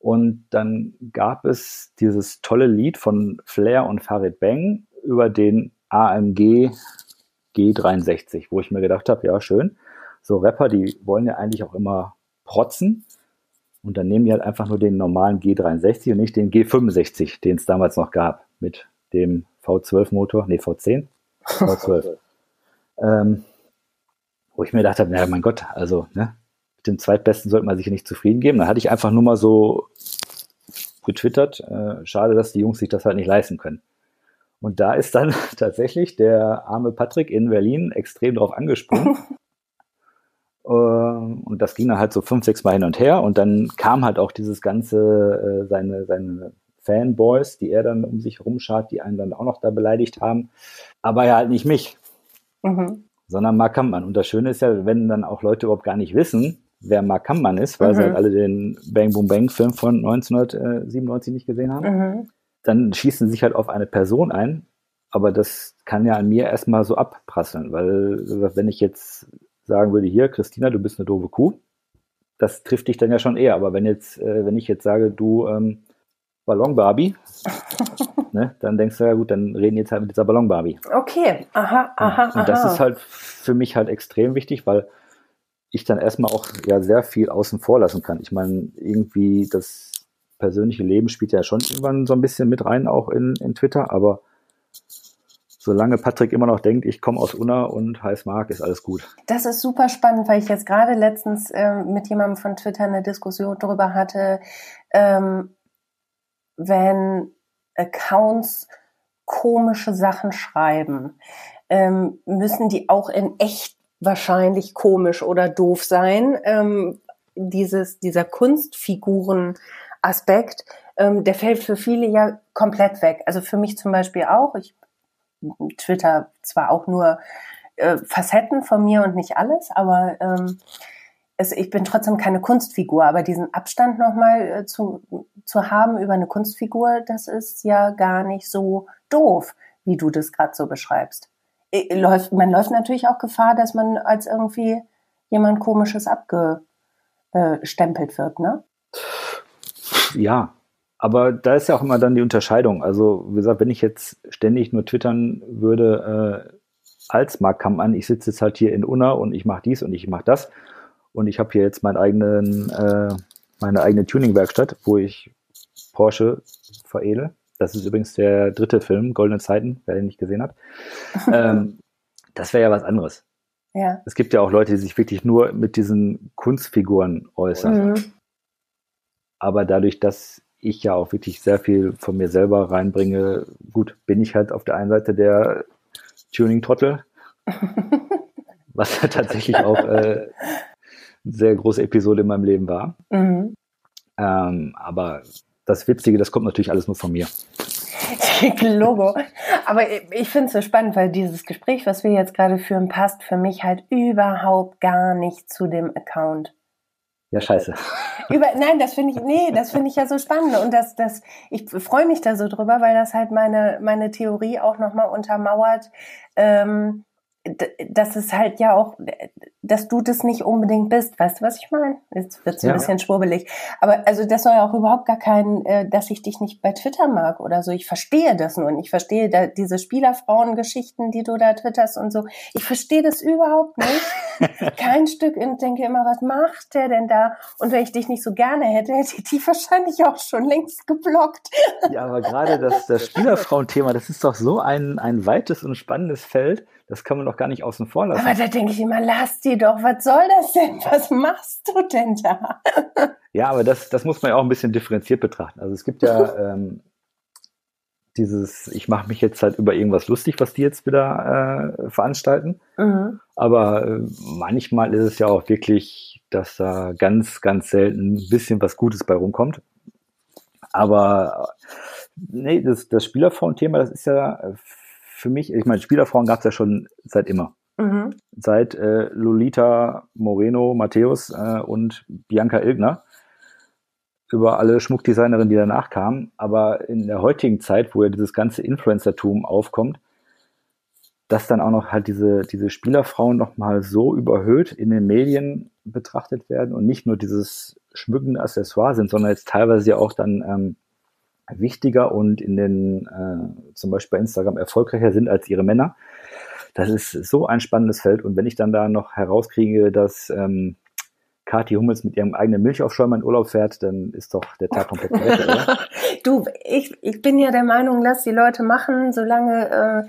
S2: Und dann gab es dieses tolle Lied von Flair und Farid Bang über den AMG G63, wo ich mir gedacht habe, ja, schön. So Rapper, die wollen ja eigentlich auch immer protzen. Und dann nehmen die halt einfach nur den normalen G63 und nicht den G65, den es damals noch gab, mit dem V12-Motor, nee, V10, V12. ähm, wo ich mir gedacht habe, naja, mein Gott, also, ne, mit dem Zweitbesten sollte man sich nicht zufrieden geben. Da hatte ich einfach nur mal so getwittert, äh, schade, dass die Jungs sich das halt nicht leisten können. Und da ist dann tatsächlich der arme Patrick in Berlin extrem drauf angesprungen äh, und das ging dann halt so fünf, sechs Mal hin und her. Und dann kam halt auch dieses ganze, äh, seine, seine Fanboys, die er dann um sich herum schart, die einen dann auch noch da beleidigt haben. Aber ja halt nicht mich, mhm. Sondern Mark Kampmann. Und das Schöne ist ja, wenn dann auch Leute überhaupt gar nicht wissen, wer Mark Kampmann ist, weil mhm. sie halt alle den Bang Boom Bang Film von 1997 nicht gesehen haben, mhm. dann schießen sie sich halt auf eine Person ein. Aber das kann ja an mir erstmal so abprasseln, weil wenn ich jetzt sagen würde, hier, Christina, du bist eine doofe Kuh, das trifft dich dann ja schon eher. Aber wenn jetzt, äh, wenn ich jetzt sage, du ähm, Ballon-Barbie, ne, dann denkst du ja gut, dann reden jetzt halt mit dieser Ballon-Barbie.
S1: Okay, aha, aha.
S2: Und das ist halt für mich halt extrem wichtig, weil ich dann erstmal auch ja sehr viel außen vor lassen kann. Ich meine, irgendwie das persönliche Leben spielt ja schon irgendwann so ein bisschen mit rein, auch in, in Twitter, aber solange Patrick immer noch denkt, ich komme aus Unna und heiß Mark, ist alles gut.
S1: Das ist super spannend, weil ich jetzt gerade letztens äh, mit jemandem von Twitter eine Diskussion darüber hatte, ähm, wenn Accounts komische Sachen schreiben, ähm, müssen die auch in echt wahrscheinlich komisch oder doof sein. Ähm, dieses, dieser Kunstfiguren-Aspekt, ähm, der fällt für viele ja komplett weg. Also für mich zum Beispiel auch. Ich Twitter zwar auch nur äh, Facetten von mir und nicht alles, aber ähm, es, ich bin trotzdem keine Kunstfigur. Aber diesen Abstand nochmal äh, zu, zu haben über eine Kunstfigur, das ist ja gar nicht so doof, wie du das gerade so beschreibst. Läuft, man läuft natürlich auch Gefahr, dass man als irgendwie jemand Komisches abgestempelt wird, ne?
S2: Ja, aber da ist ja auch immer dann die Unterscheidung. Also, wie gesagt, wenn ich jetzt ständig nur twittern würde, äh, als Mark Kampmann, ich sitze jetzt halt hier in Unna und ich mache dies und ich mache das und ich habe hier jetzt meinen eigenen, äh, meine eigene Tuning-Werkstatt, wo ich Porsche veredel. Das ist übrigens der dritte Film, Goldene Zeiten, wer den nicht gesehen hat. ähm, das wäre ja was anderes. Ja. Es gibt ja auch Leute, die sich wirklich nur mit diesen Kunstfiguren äußern. Mhm. Aber dadurch, dass ich ja auch wirklich sehr viel von mir selber reinbringe. Gut, bin ich halt auf der einen Seite der Tuning-Trottel, was ja tatsächlich auch äh, sehr große Episode in meinem Leben war. Mhm. Ähm, aber das Witzige, das kommt natürlich alles nur von mir.
S1: Logo. Aber ich finde es so spannend, weil dieses Gespräch, was wir jetzt gerade führen, passt für mich halt überhaupt gar nicht zu dem Account.
S2: Ja, scheiße.
S1: Über, nein, das finde ich, nee, das finde ich ja so spannend. Und das, das, ich freue mich da so drüber, weil das halt meine, meine Theorie auch nochmal untermauert, ähm, dass es halt ja auch, dass du das nicht unbedingt bist. Weißt du, was ich meine? Jetzt wird es ein ja. bisschen schwurbelig. Aber also das soll ja auch überhaupt gar kein, äh, dass ich dich nicht bei Twitter mag oder so. Ich verstehe das nur und ich verstehe da diese Spielerfrauengeschichten, die du da twitterst und so. Ich verstehe das überhaupt nicht. kein Stück und denke immer, was macht der denn da? Und wenn ich dich nicht so gerne hätte, hätte ich die wahrscheinlich auch schon längst geblockt.
S2: ja, aber gerade das, das Spielerfrauenthema, das ist doch so ein, ein weites und spannendes Feld das kann man doch gar nicht außen vor lassen.
S1: Aber da denke ich immer, lass die doch, was soll das denn? Was machst du denn da?
S2: ja, aber das, das muss man ja auch ein bisschen differenziert betrachten. Also es gibt ja ähm, dieses, ich mache mich jetzt halt über irgendwas lustig, was die jetzt wieder äh, veranstalten. Mhm. Aber äh, manchmal ist es ja auch wirklich, dass da ganz, ganz selten ein bisschen was Gutes bei rumkommt. Aber nee, das, das Spielerfrauen-Thema, das ist ja für mich, ich meine, Spielerfrauen gab es ja schon seit immer. Mhm. Seit äh, Lolita Moreno Matthäus äh, und Bianca Ilgner über alle Schmuckdesignerinnen, die danach kamen. Aber in der heutigen Zeit, wo ja dieses ganze Influencertum aufkommt, dass dann auch noch halt diese, diese Spielerfrauen nochmal so überhöht in den Medien betrachtet werden und nicht nur dieses schmückende Accessoire sind, sondern jetzt teilweise ja auch dann ähm, wichtiger und in den, äh, zum Beispiel bei Instagram erfolgreicher sind als ihre Männer. Das ist so ein spannendes Feld. Und wenn ich dann da noch herauskriege, dass ähm, Kathi Hummels mit ihrem eigenen Milchaufschäumer in Urlaub fährt, dann ist doch der Tag komplett weg, oder?
S1: du, ich, ich bin ja der Meinung, lass die Leute machen, solange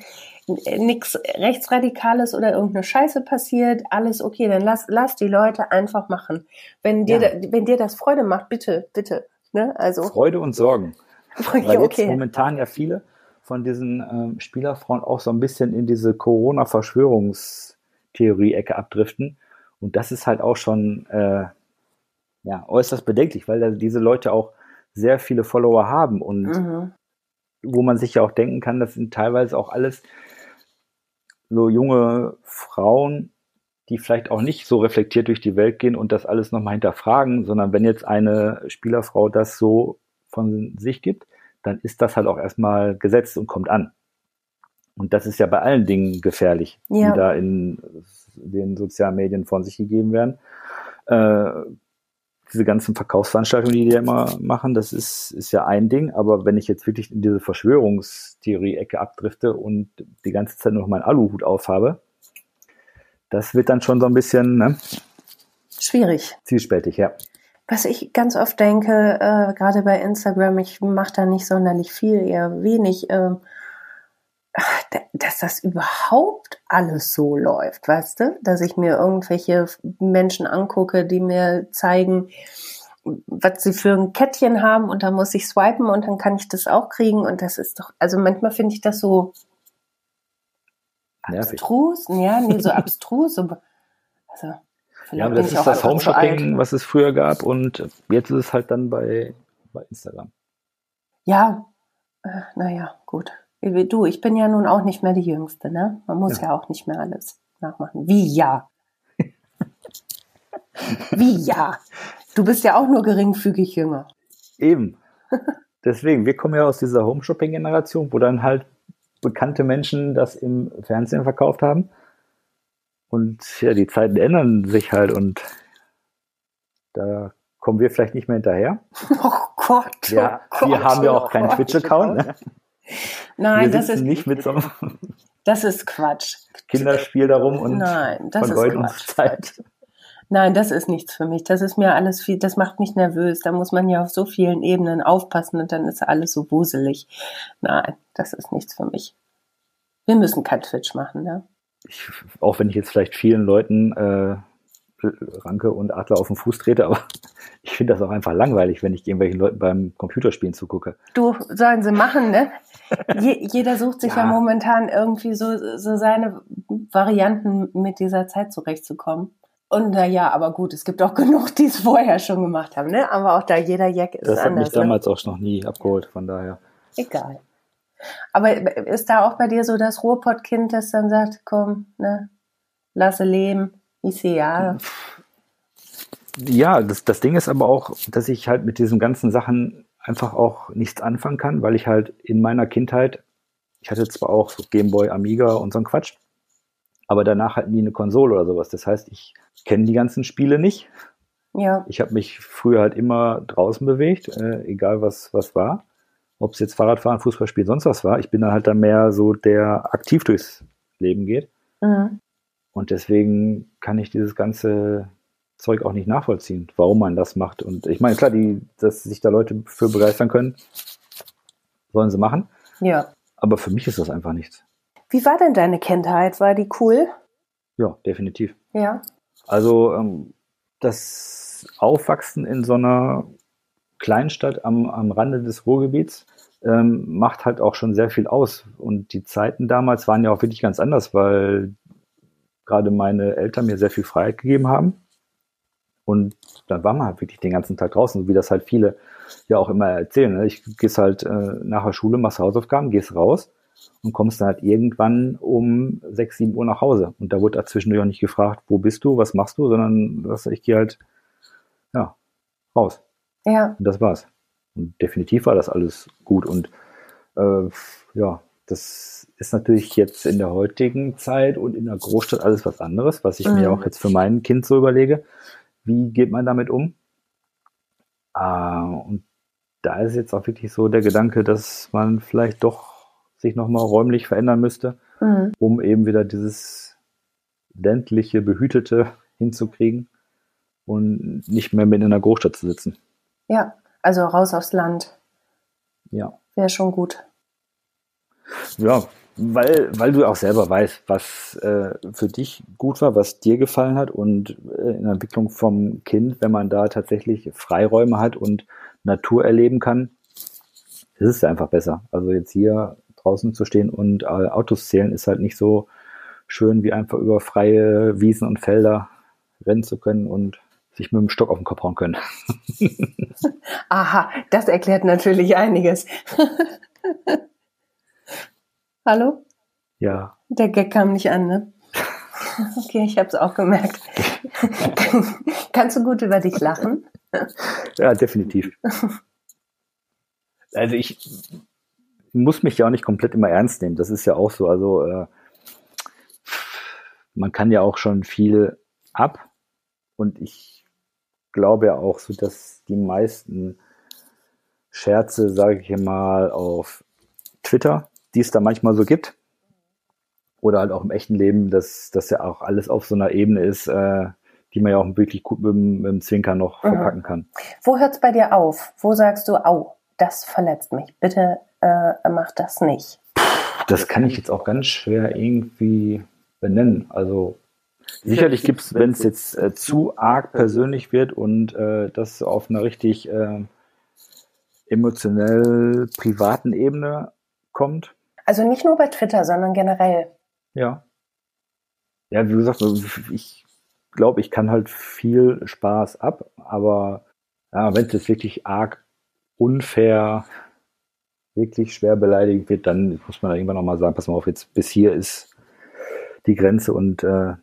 S1: äh, nichts Rechtsradikales oder irgendeine Scheiße passiert, alles okay, dann lass, lass die Leute einfach machen. Wenn dir, ja. wenn dir das Freude macht, bitte, bitte. Ne? Also.
S2: Freude und Sorgen. Weil okay. jetzt momentan ja viele von diesen ähm, Spielerfrauen auch so ein bisschen in diese Corona-Verschwörungstheorie-Ecke abdriften. Und das ist halt auch schon äh, ja, äußerst bedenklich, weil da diese Leute auch sehr viele Follower haben und mhm. wo man sich ja auch denken kann, das sind teilweise auch alles so junge Frauen, die vielleicht auch nicht so reflektiert durch die Welt gehen und das alles nochmal hinterfragen, sondern wenn jetzt eine Spielerfrau das so von sich gibt, dann ist das halt auch erstmal gesetzt und kommt an. Und das ist ja bei allen Dingen gefährlich, ja. die da in den sozialen Medien von sich gegeben werden. Äh, diese ganzen Verkaufsveranstaltungen, die die ja immer machen, das ist, ist ja ein Ding. Aber wenn ich jetzt wirklich in diese Verschwörungstheorie-Ecke abdrifte und die ganze Zeit nur meinen Aluhut aufhabe, das wird dann schon so ein bisschen ne?
S1: schwierig.
S2: Zielspältig, ja.
S1: Was ich ganz oft denke, äh, gerade bei Instagram, ich mache da nicht sonderlich viel, eher wenig, äh, dass das überhaupt alles so läuft, weißt du? Dass ich mir irgendwelche Menschen angucke, die mir zeigen, was sie für ein Kettchen haben und da muss ich swipen und dann kann ich das auch kriegen und das ist doch, also manchmal finde ich das so abstrus, ja, nee, so abstrus, so,
S2: also ja, aber das ist das Home-Shopping, was es früher gab und jetzt ist es halt dann bei, bei Instagram.
S1: Ja, äh, naja, gut. Du, ich bin ja nun auch nicht mehr die Jüngste, ne? Man muss ja, ja auch nicht mehr alles nachmachen. Wie ja? Wie ja? Du bist ja auch nur geringfügig jünger.
S2: Eben. Deswegen, wir kommen ja aus dieser Home-Shopping-Generation, wo dann halt bekannte Menschen das im Fernsehen verkauft haben. Und ja, die Zeiten ändern sich halt und da kommen wir vielleicht nicht mehr hinterher.
S1: Oh Gott.
S2: Ja,
S1: oh Gott,
S2: wir haben ja auch keinen Twitch-Account. Ne?
S1: Nein, das ist
S2: nicht mit so einem
S1: Das ist Quatsch.
S2: Kinderspiel darum und
S1: Nein, das ist Quatsch. Zeit. Nein, das ist nichts für mich. Das ist mir alles viel, das macht mich nervös. Da muss man ja auf so vielen Ebenen aufpassen und dann ist alles so wuselig. Nein, das ist nichts für mich. Wir müssen kein Twitch machen, ne?
S2: Ich, auch wenn ich jetzt vielleicht vielen Leuten äh, Ranke und Adler auf den Fuß trete, aber ich finde das auch einfach langweilig, wenn ich irgendwelchen Leuten beim Computerspielen zugucke.
S1: Du, sollen sie machen, ne? Je, jeder sucht sich ja. ja. momentan irgendwie so, so seine Varianten mit dieser Zeit zurechtzukommen. Und na ja, aber gut, es gibt auch genug, die es vorher schon gemacht haben, ne? Aber auch da jeder Jack ist
S2: das
S1: anders.
S2: Das hat mich ne? damals auch noch nie abgeholt, von daher.
S1: Egal. Aber ist da auch bei dir so das Ruhrpottkind, das dann sagt, komm, ne, lasse leben, ich sehe ja.
S2: Ja, das, das Ding ist aber auch, dass ich halt mit diesen ganzen Sachen einfach auch nichts anfangen kann, weil ich halt in meiner Kindheit, ich hatte zwar auch so Gameboy, Amiga und so ein Quatsch, aber danach halt nie eine Konsole oder sowas. Das heißt, ich kenne die ganzen Spiele nicht.
S1: Ja.
S2: Ich habe mich früher halt immer draußen bewegt, äh, egal was, was war ob es jetzt Fahrradfahren, Fußballspiel, sonst was war. Ich bin dann halt dann mehr so, der aktiv durchs Leben geht. Mhm. Und deswegen kann ich dieses ganze Zeug auch nicht nachvollziehen, warum man das macht. Und ich meine, klar, die, dass sich da Leute für begeistern können, sollen sie machen.
S1: Ja.
S2: Aber für mich ist das einfach nichts.
S1: Wie war denn deine Kindheit? War die cool?
S2: Ja, definitiv.
S1: Ja.
S2: Also ähm, das Aufwachsen in so einer Kleinstadt am, am Rande des Ruhrgebiets ähm, macht halt auch schon sehr viel aus. Und die Zeiten damals waren ja auch wirklich ganz anders, weil gerade meine Eltern mir sehr viel Freiheit gegeben haben. Und dann war man halt wirklich den ganzen Tag draußen, wie das halt viele ja auch immer erzählen. Ne? Ich gehst halt äh, nach der Schule, machst Hausaufgaben, gehst raus und kommst dann halt irgendwann um 6, 7 Uhr nach Hause. Und da wurde dazwischen auch nicht gefragt, wo bist du, was machst du, sondern ich gehe halt ja, raus.
S1: Ja.
S2: Und das war's. Und definitiv war das alles gut. Und äh, ja, das ist natürlich jetzt in der heutigen Zeit und in der Großstadt alles was anderes, was ich mhm. mir auch jetzt für mein Kind so überlege. Wie geht man damit um? Äh, und da ist jetzt auch wirklich so der Gedanke, dass man vielleicht doch sich nochmal räumlich verändern müsste, mhm. um eben wieder dieses ländliche, behütete hinzukriegen. und nicht mehr mit in einer Großstadt zu sitzen.
S1: Ja, also raus aufs Land.
S2: Ja.
S1: Wäre schon gut.
S2: Ja, weil, weil du auch selber weißt, was äh, für dich gut war, was dir gefallen hat und äh, in der Entwicklung vom Kind, wenn man da tatsächlich Freiräume hat und Natur erleben kann, ist es einfach besser. Also jetzt hier draußen zu stehen und äh, Autos zählen ist halt nicht so schön, wie einfach über freie Wiesen und Felder rennen zu können und sich mit dem Stock auf den Kopf hauen können.
S1: Aha, das erklärt natürlich einiges. Hallo?
S2: Ja.
S1: Der Gag kam nicht an, ne? Okay, ich habe es auch gemerkt. Kannst du gut über dich lachen?
S2: Ja, definitiv. Also ich muss mich ja auch nicht komplett immer ernst nehmen. Das ist ja auch so. Also äh, man kann ja auch schon viel ab. Und ich glaube ja auch so, dass die meisten Scherze, sage ich mal, auf Twitter, die es da manchmal so gibt, oder halt auch im echten Leben, dass das ja auch alles auf so einer Ebene ist, äh, die man ja auch wirklich gut mit, mit dem Zwinker noch mhm. verpacken kann.
S1: Wo hört es bei dir auf? Wo sagst du, au, das verletzt mich. Bitte äh, mach das nicht.
S2: Das kann ich jetzt auch ganz schwer irgendwie benennen. Also sicherlich gibt es, wenn es jetzt äh, zu arg persönlich wird und äh, das auf einer richtig äh, emotionell privaten Ebene kommt.
S1: Also nicht nur bei Twitter, sondern generell.
S2: Ja. Ja, wie gesagt, ich glaube, ich kann halt viel Spaß ab, aber ja, wenn es jetzt wirklich arg unfair, wirklich schwer beleidigt wird, dann muss man irgendwann nochmal sagen, pass mal auf, jetzt bis hier ist die Grenze und äh,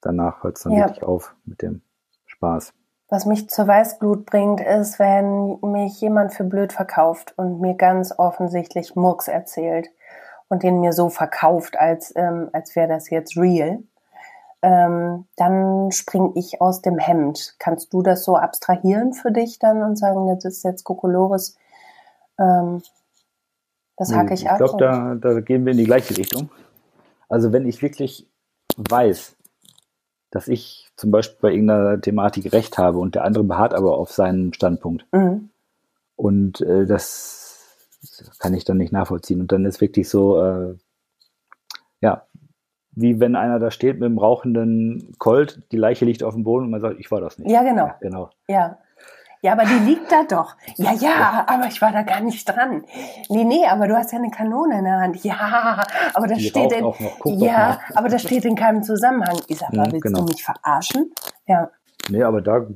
S2: danach hört es dann ja. wirklich auf mit dem Spaß.
S1: Was mich zur Weißblut bringt, ist, wenn mich jemand für blöd verkauft und mir ganz offensichtlich Murks erzählt und den mir so verkauft, als, ähm, als wäre das jetzt real ähm, dann springe ich aus dem Hemd. Kannst du das so abstrahieren für dich dann und sagen, das ist jetzt Kokolores, ähm, das hake ich,
S2: ich ab? Ich glaube, da, da gehen wir in die gleiche Richtung. Also wenn ich wirklich weiß, dass ich zum Beispiel bei irgendeiner Thematik recht habe und der andere beharrt aber auf seinen Standpunkt. Mhm. Und äh, das kann ich dann nicht nachvollziehen. Und dann ist wirklich so, äh, ja, wie wenn einer da steht mit dem rauchenden Colt, die Leiche liegt auf dem Boden und man sagt, ich war das nicht.
S1: Ja, genau.
S2: Ja, genau.
S1: Ja. Ja, aber die liegt da doch. Ja, ja, aber ich war da gar nicht dran. Nee, nee, aber du hast ja eine Kanone in der Hand. Ja, aber das die steht in, ja, aber das steht in keinem Zusammenhang. Ich sag mal, ja, willst genau. du mich verarschen? Ja.
S2: Nee, aber da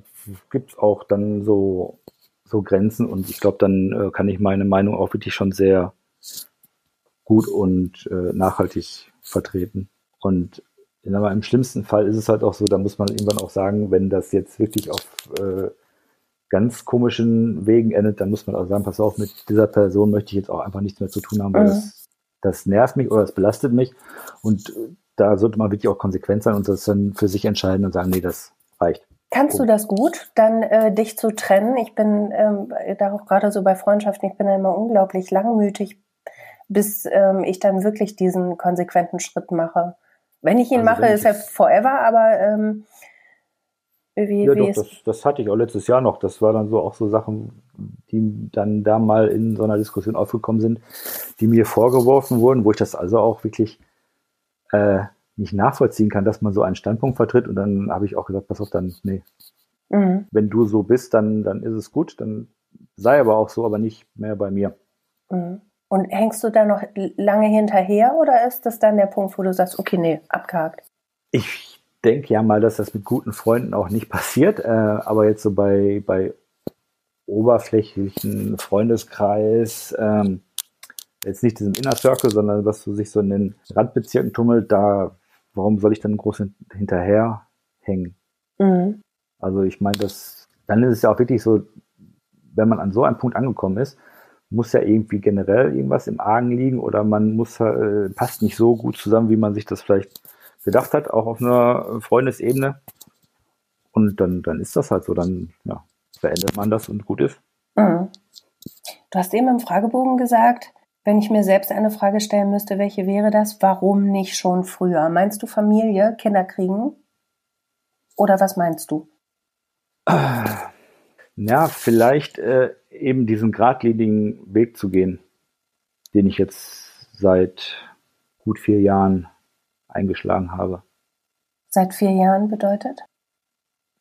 S2: gibt's auch dann so, so Grenzen und ich glaube, dann äh, kann ich meine Meinung auch wirklich schon sehr gut und äh, nachhaltig vertreten. Und aber im schlimmsten Fall ist es halt auch so, da muss man irgendwann auch sagen, wenn das jetzt wirklich auf äh, ganz komischen Wegen endet, dann muss man auch sagen, pass auf, mit dieser Person möchte ich jetzt auch einfach nichts mehr zu tun haben, weil mhm. das, das nervt mich oder das belastet mich. Und äh, da sollte man wirklich auch konsequent sein und das dann für sich entscheiden und sagen, nee, das reicht.
S1: Kannst du das gut, dann äh, dich zu trennen? Ich bin ähm, da auch gerade so bei Freundschaften, ich bin da immer unglaublich langmütig, bis ähm, ich dann wirklich diesen konsequenten Schritt mache. Wenn ich ihn also mache, ist er forever, aber ähm,
S2: wie, ja, wie doch, das, das hatte ich auch letztes Jahr noch. Das war dann so auch so Sachen, die dann da mal in so einer Diskussion aufgekommen sind, die mir vorgeworfen wurden, wo ich das also auch wirklich äh, nicht nachvollziehen kann, dass man so einen Standpunkt vertritt. Und dann habe ich auch gesagt, pass auf, dann, nee. Mhm. Wenn du so bist, dann, dann ist es gut, dann sei aber auch so, aber nicht mehr bei mir.
S1: Mhm. Und hängst du da noch lange hinterher oder ist das dann der Punkt, wo du sagst, okay, nee, abgehakt?
S2: Ich denke ja mal, dass das mit guten Freunden auch nicht passiert, äh, aber jetzt so bei, bei oberflächlichen Freundeskreis, ähm, jetzt nicht diesem Inner Circle, sondern was so sich so in den Randbezirken tummelt, da, warum soll ich dann groß hinterher hängen? Mhm. Also ich meine, das, dann ist es ja auch wirklich so, wenn man an so einem Punkt angekommen ist, muss ja irgendwie generell irgendwas im Argen liegen oder man muss äh, passt nicht so gut zusammen, wie man sich das vielleicht gedacht hat, auch auf einer Freundesebene. Und dann, dann ist das halt so, dann ja, beendet man das und gut ist. Mhm.
S1: Du hast eben im Fragebogen gesagt, wenn ich mir selbst eine Frage stellen müsste, welche wäre das? Warum nicht schon früher? Meinst du Familie, Kinder kriegen? Oder was meinst du?
S2: Ja, vielleicht äh, eben diesen geradlinigen Weg zu gehen, den ich jetzt seit gut vier Jahren eingeschlagen habe.
S1: Seit vier Jahren bedeutet?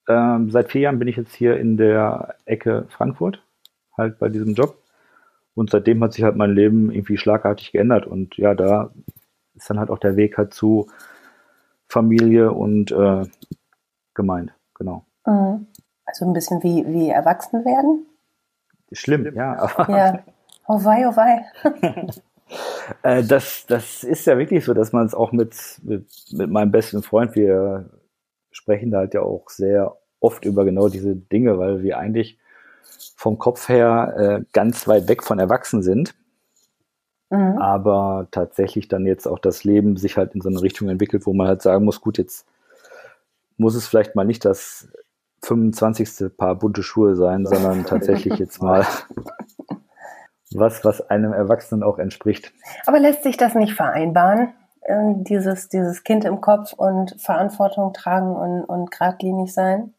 S2: Ähm, seit vier Jahren bin ich jetzt hier in der Ecke Frankfurt, halt bei diesem Job. Und seitdem hat sich halt mein Leben irgendwie schlagartig geändert. Und ja, da ist dann halt auch der Weg halt zu Familie und äh, gemeint, genau.
S1: Mhm. Also ein bisschen wie, wie erwachsen werden?
S2: Schlimm, ja.
S1: ja. Oh wei, oh wei.
S2: Äh, das, das ist ja wirklich so, dass man es auch mit, mit, mit meinem besten Freund, wir sprechen da halt ja auch sehr oft über genau diese Dinge, weil wir eigentlich vom Kopf her äh, ganz weit weg von Erwachsen sind. Mhm. Aber tatsächlich dann jetzt auch das Leben sich halt in so eine Richtung entwickelt, wo man halt sagen muss, gut, jetzt muss es vielleicht mal nicht das 25. Paar bunte Schuhe sein, sondern tatsächlich jetzt mal was, was einem Erwachsenen auch entspricht.
S1: Aber lässt sich das nicht vereinbaren? Dieses, dieses Kind im Kopf und Verantwortung tragen und, und geradlinig sein?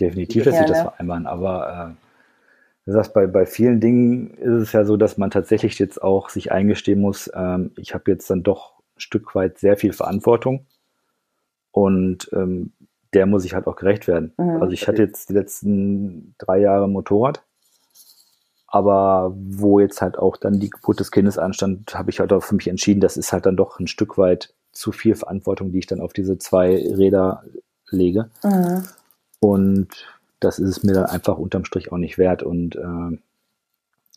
S2: Definitiv lässt sich das vereinbaren, aber äh, Du sagst, bei, bei vielen Dingen ist es ja so, dass man tatsächlich jetzt auch sich eingestehen muss, ähm, ich habe jetzt dann doch ein Stück weit sehr viel Verantwortung und ähm, der muss ich halt auch gerecht werden. Mhm. Also ich hatte jetzt die letzten drei Jahre Motorrad, aber wo jetzt halt auch dann die Geburt des Kindes anstand, habe ich halt auch für mich entschieden, das ist halt dann doch ein Stück weit zu viel Verantwortung, die ich dann auf diese zwei Räder lege. Mhm. Und das ist es mir dann einfach unterm Strich auch nicht wert. Und äh,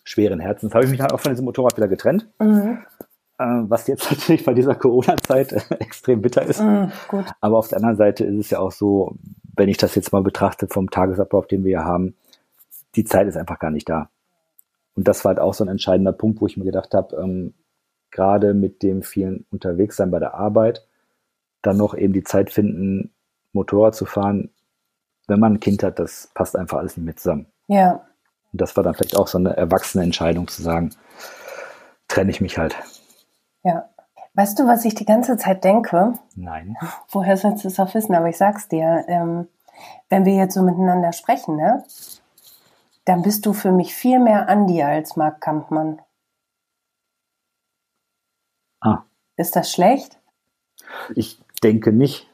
S2: schweren Herzens habe ich mich dann auch von diesem Motorrad wieder getrennt. Mhm. Äh, was jetzt natürlich bei dieser Corona-Zeit äh, extrem bitter ist. Mhm, Aber auf der anderen Seite ist es ja auch so, wenn ich das jetzt mal betrachte vom Tagesablauf, den wir hier haben, die Zeit ist einfach gar nicht da. Und das war halt auch so ein entscheidender Punkt, wo ich mir gedacht habe, ähm, gerade mit dem vielen Unterwegssein bei der Arbeit, dann noch eben die Zeit finden, Motorrad zu fahren, wenn man ein Kind hat, das passt einfach alles nicht mehr zusammen.
S1: Ja.
S2: Und das war dann vielleicht auch so eine erwachsene Entscheidung zu sagen, trenne ich mich halt.
S1: Ja. Weißt du, was ich die ganze Zeit denke?
S2: Nein.
S1: Woher sollst du es auch wissen? Aber ich sag's dir, ähm, wenn wir jetzt so miteinander sprechen, ne, dann bist du für mich viel mehr Andi als Marc Kampmann.
S2: Ah.
S1: Ist das schlecht?
S2: Ich denke nicht,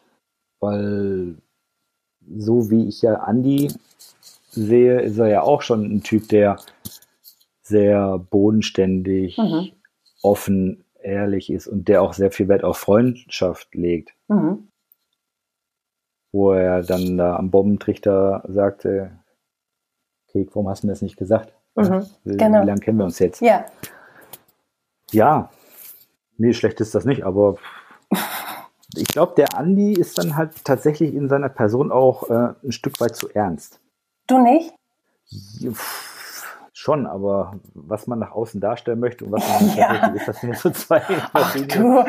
S2: weil so wie ich ja Andi sehe, ist er ja auch schon ein Typ, der sehr bodenständig, mhm. offen, ehrlich ist und der auch sehr viel Wert auf Freundschaft legt. Mhm. Wo er dann da am Bombentrichter sagte, Kek, warum hast du mir das nicht gesagt? Mhm. Wie, genau. wie lange kennen wir uns jetzt?
S1: Ja.
S2: Ja. Nee, schlecht ist das nicht, aber ich glaube, der Andi ist dann halt tatsächlich in seiner Person auch äh, ein Stück weit zu ernst.
S1: Du nicht?
S2: Ja, schon, aber was man nach außen darstellen möchte und was man nicht ja. ist, das sind so zwei
S1: Ach du,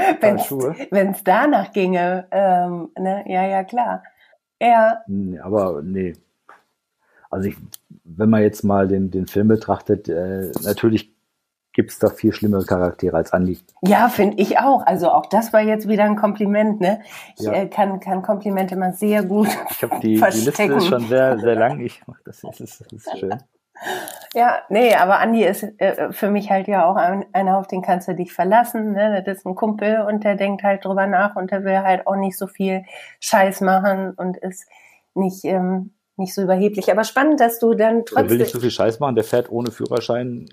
S1: wenn es danach ginge, ähm, ne? ja, ja, klar. Ja.
S2: Nee, aber nee. Also ich, wenn man jetzt mal den, den Film betrachtet, äh, natürlich gibt es da viel schlimmere Charaktere als Andi.
S1: Ja, finde ich auch. Also auch das war jetzt wieder ein Kompliment. Ne? Ich ja. äh, kann, kann Komplimente mal sehr gut
S2: Ich habe die, die Liste ist schon sehr, sehr lang. Ich, das, ist, das ist schön.
S1: Ja, nee, aber Andi ist äh, für mich halt ja auch ein, einer, auf den kannst du dich verlassen. Ne? Das ist ein Kumpel und der denkt halt drüber nach und der will halt auch nicht so viel Scheiß machen und ist nicht, ähm, nicht so überheblich. Aber spannend, dass du dann
S2: trotzdem... Der will nicht so viel Scheiß machen, der fährt ohne Führerschein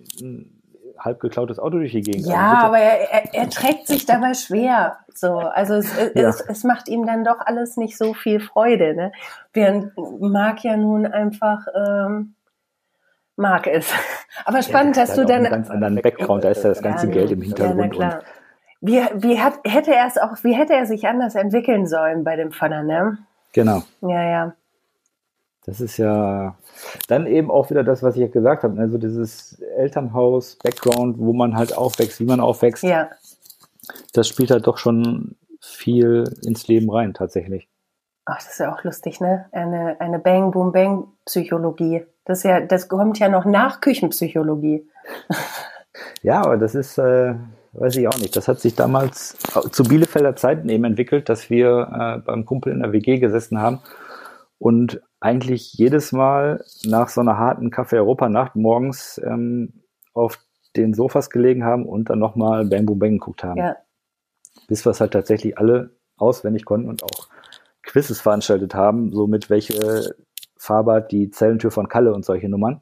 S2: halb geklautes Auto durch die Gegend.
S1: Ja, also aber er, er, er, trägt sich dabei schwer. So, also es, ja. es, es, macht ihm dann doch alles nicht so viel Freude. Ne? Während Marc ja nun einfach ähm, Marc ist. Aber spannend, ja, dass du dann
S2: einen ganz anderen Background. Da ist ja das ganze ja, Geld im Hintergrund. Ja,
S1: wie, wie, hat, hätte er es auch, wie hätte er sich anders entwickeln sollen bei dem Vater, ne?
S2: Genau.
S1: Ja, ja.
S2: Das ist ja dann eben auch wieder das, was ich ja gesagt habe. Also dieses Elternhaus, Background, wo man halt aufwächst, wie man aufwächst.
S1: Ja.
S2: Das spielt halt doch schon viel ins Leben rein, tatsächlich.
S1: Ach, das ist ja auch lustig, ne? Eine, eine Bang, Boom, Bang Psychologie. Das ist ja, das kommt ja noch nach Küchenpsychologie.
S2: ja, aber das ist, äh, weiß ich auch nicht. Das hat sich damals zu Bielefelder Zeiten eben entwickelt, dass wir äh, beim Kumpel in der WG gesessen haben und eigentlich jedes Mal nach so einer harten Kaffee-Europa-Nacht morgens ähm, auf den Sofas gelegen haben und dann nochmal Bang Boom Bang geguckt haben. Ja. Bis wir es halt tatsächlich alle auswendig konnten und auch Quizzes veranstaltet haben, so mit welche Farbe hat die Zellentür von Kalle und solche Nummern.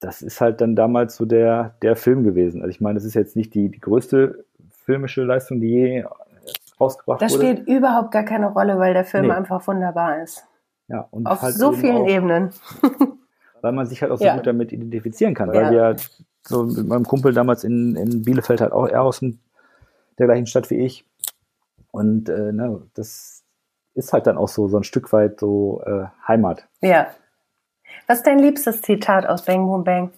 S2: Das ist halt dann damals so der, der Film gewesen. Also ich meine, das ist jetzt nicht die, die größte filmische Leistung, die je rausgebracht
S1: das wurde. Das spielt überhaupt gar keine Rolle, weil der Film nee. einfach wunderbar ist.
S2: Ja, und
S1: auf halt so vielen auch, Ebenen.
S2: weil man sich halt auch so ja. gut damit identifizieren kann. Weil ja. wir so mit meinem Kumpel damals in, in Bielefeld halt auch eher aus der gleichen Stadt wie ich. Und äh, ne, das ist halt dann auch so, so ein Stück weit so äh, Heimat.
S1: Ja. Was ist dein liebstes Zitat aus Bang Boom Bang?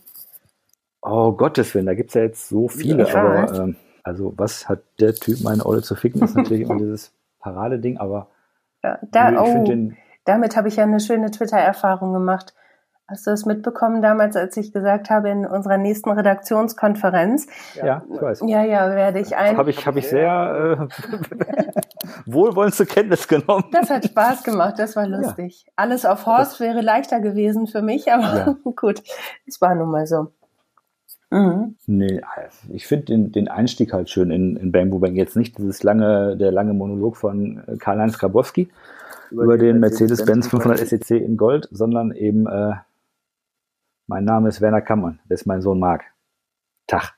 S2: Oh Gottes Willen, da gibt es ja jetzt so viele, ich aber ähm, also was hat der Typ meine Olle zu ficken, ist natürlich immer dieses Paradeding, aber
S1: ja, da, ich oh, den, damit habe ich ja eine schöne Twitter-Erfahrung gemacht. Hast du es mitbekommen damals, als ich gesagt habe, in unserer nächsten Redaktionskonferenz?
S2: Ja, ich weiß.
S1: Ja, ja, werde ich ein.
S2: Habe ich, hab ich sehr äh, wohlwollend zur Kenntnis genommen.
S1: Das hat Spaß gemacht, das war lustig. Ja. Alles auf Horst wäre leichter gewesen für mich, aber ja. gut, es war nun mal so.
S2: Mhm. Nee, ich finde den, den Einstieg halt schön in, in Bamboo Bang. Jetzt nicht dieses lange, der lange Monolog von Karl-Heinz Grabowski über, den Mercedes-Benz 500 SEC in Gold, sondern eben äh, mein Name ist Werner Kammern, das ist mein Sohn Marc. Tag.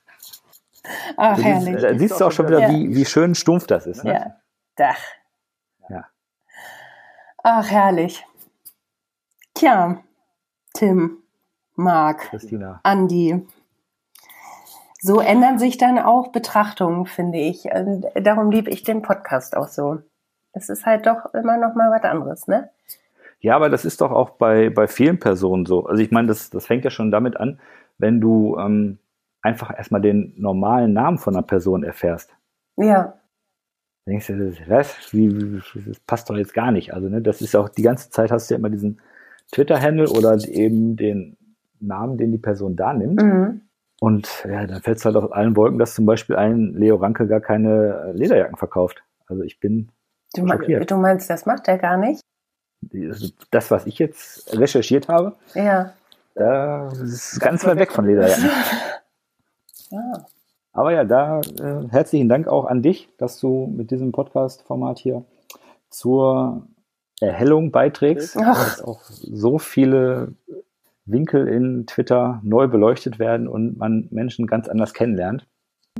S1: Ach, du herrlich.
S2: Da siehst du auch schon wieder, ja. wie, wie schön stumpf das ist. Ne?
S1: Ja. Dach.
S2: Ja.
S1: Ach, herrlich. Tja, Tim, Marc,
S2: Christina.
S1: Andi. So ändern sich dann auch Betrachtungen, finde ich. Und darum liebe ich den Podcast auch so. Es ist halt doch immer noch mal was anderes, ne?
S2: Ja, aber das ist doch auch bei, bei vielen Personen so. Also ich meine, das, das fängt ja schon damit an, wenn du ähm, einfach erstmal den normalen Namen von einer Person erfährst.
S1: Ja.
S2: Dann denkst du, was? Wie, wie, das passt doch jetzt gar nicht. Also, ne, das ist auch die ganze Zeit hast du ja immer diesen Twitter-Handle oder eben den Namen, den die Person da nimmt. Mhm. Und ja, dann fällt es halt auf allen Wolken, dass zum Beispiel ein Leo Ranke gar keine Lederjacken verkauft. Also ich bin
S1: du. Du meinst, das macht er gar nicht?
S2: das, was ich jetzt recherchiert habe,
S1: ja.
S2: da ist ganz weit weg von Lederjacken. Ja. Aber ja, da äh, herzlichen Dank auch an dich, dass du mit diesem Podcast-Format hier zur Erhellung beiträgst, Ach. dass auch so viele Winkel in Twitter neu beleuchtet werden und man Menschen ganz anders kennenlernt.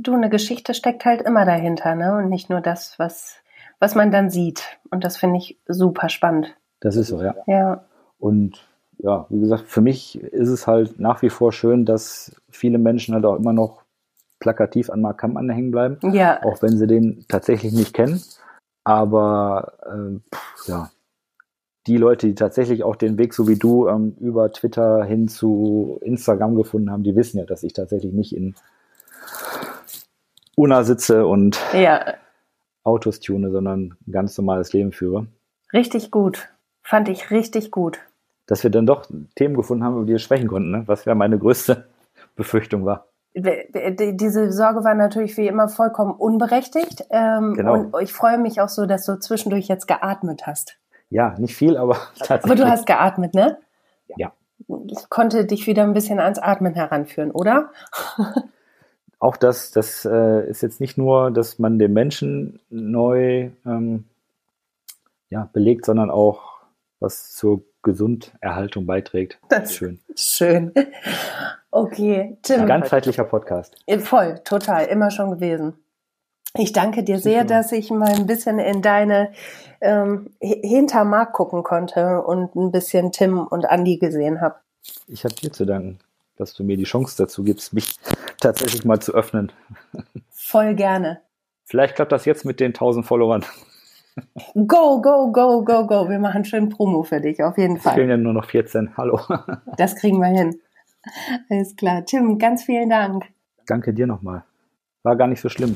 S1: Du, eine Geschichte steckt halt immer dahinter, ne? Und nicht nur das, was, was man dann sieht. Und das finde ich super spannend.
S2: Das ist so, ja.
S1: Ja.
S2: Und ja, wie gesagt, für mich ist es halt nach wie vor schön, dass viele Menschen halt auch immer noch plakativ an Mark Kampmann hängen bleiben.
S1: Ja.
S2: Auch wenn sie den tatsächlich nicht kennen. Aber äh, pff, ja, die Leute, die tatsächlich auch den Weg, so wie du, ähm, über Twitter hin zu Instagram gefunden haben, die wissen ja, dass ich tatsächlich nicht in Una sitze und
S1: ja.
S2: Autos tune, sondern ein ganz normales Leben führe.
S1: Richtig gut. Fand ich richtig gut.
S2: Dass wir dann doch Themen gefunden haben, über die wir sprechen konnten, ne? was ja meine größte Befürchtung war.
S1: Diese Sorge war natürlich wie immer vollkommen unberechtigt. Ähm, genau. Und ich freue mich auch so, dass du zwischendurch jetzt geatmet hast.
S2: Ja, nicht viel, aber
S1: tatsächlich. Aber du hast geatmet, ne?
S2: Ja.
S1: Ich konnte dich wieder ein bisschen ans Atmen heranführen, oder?
S2: auch das, das äh, ist jetzt nicht nur, dass man den Menschen neu ähm, ja, belegt, sondern auch was zur Gesunderhaltung beiträgt.
S1: Das ist schön. Schön. Okay, Tim.
S2: Ein ganzheitlicher Podcast.
S1: Voll, total, immer schon gewesen. Ich danke dir sehr, dass ich mal ein bisschen in deine ähm, Hintermark gucken konnte und ein bisschen Tim und Andy gesehen habe.
S2: Ich habe dir zu danken, dass du mir die Chance dazu gibst, mich tatsächlich mal zu öffnen.
S1: Voll gerne.
S2: Vielleicht klappt das jetzt mit den 1000 Followern.
S1: Go, go, go, go, go. Wir machen schön Promo für dich, auf jeden Fall. Es
S2: fehlen ja nur noch 14. Hallo.
S1: Das kriegen wir hin. Alles klar. Tim, ganz vielen Dank.
S2: Danke dir nochmal. War gar nicht so schlimm.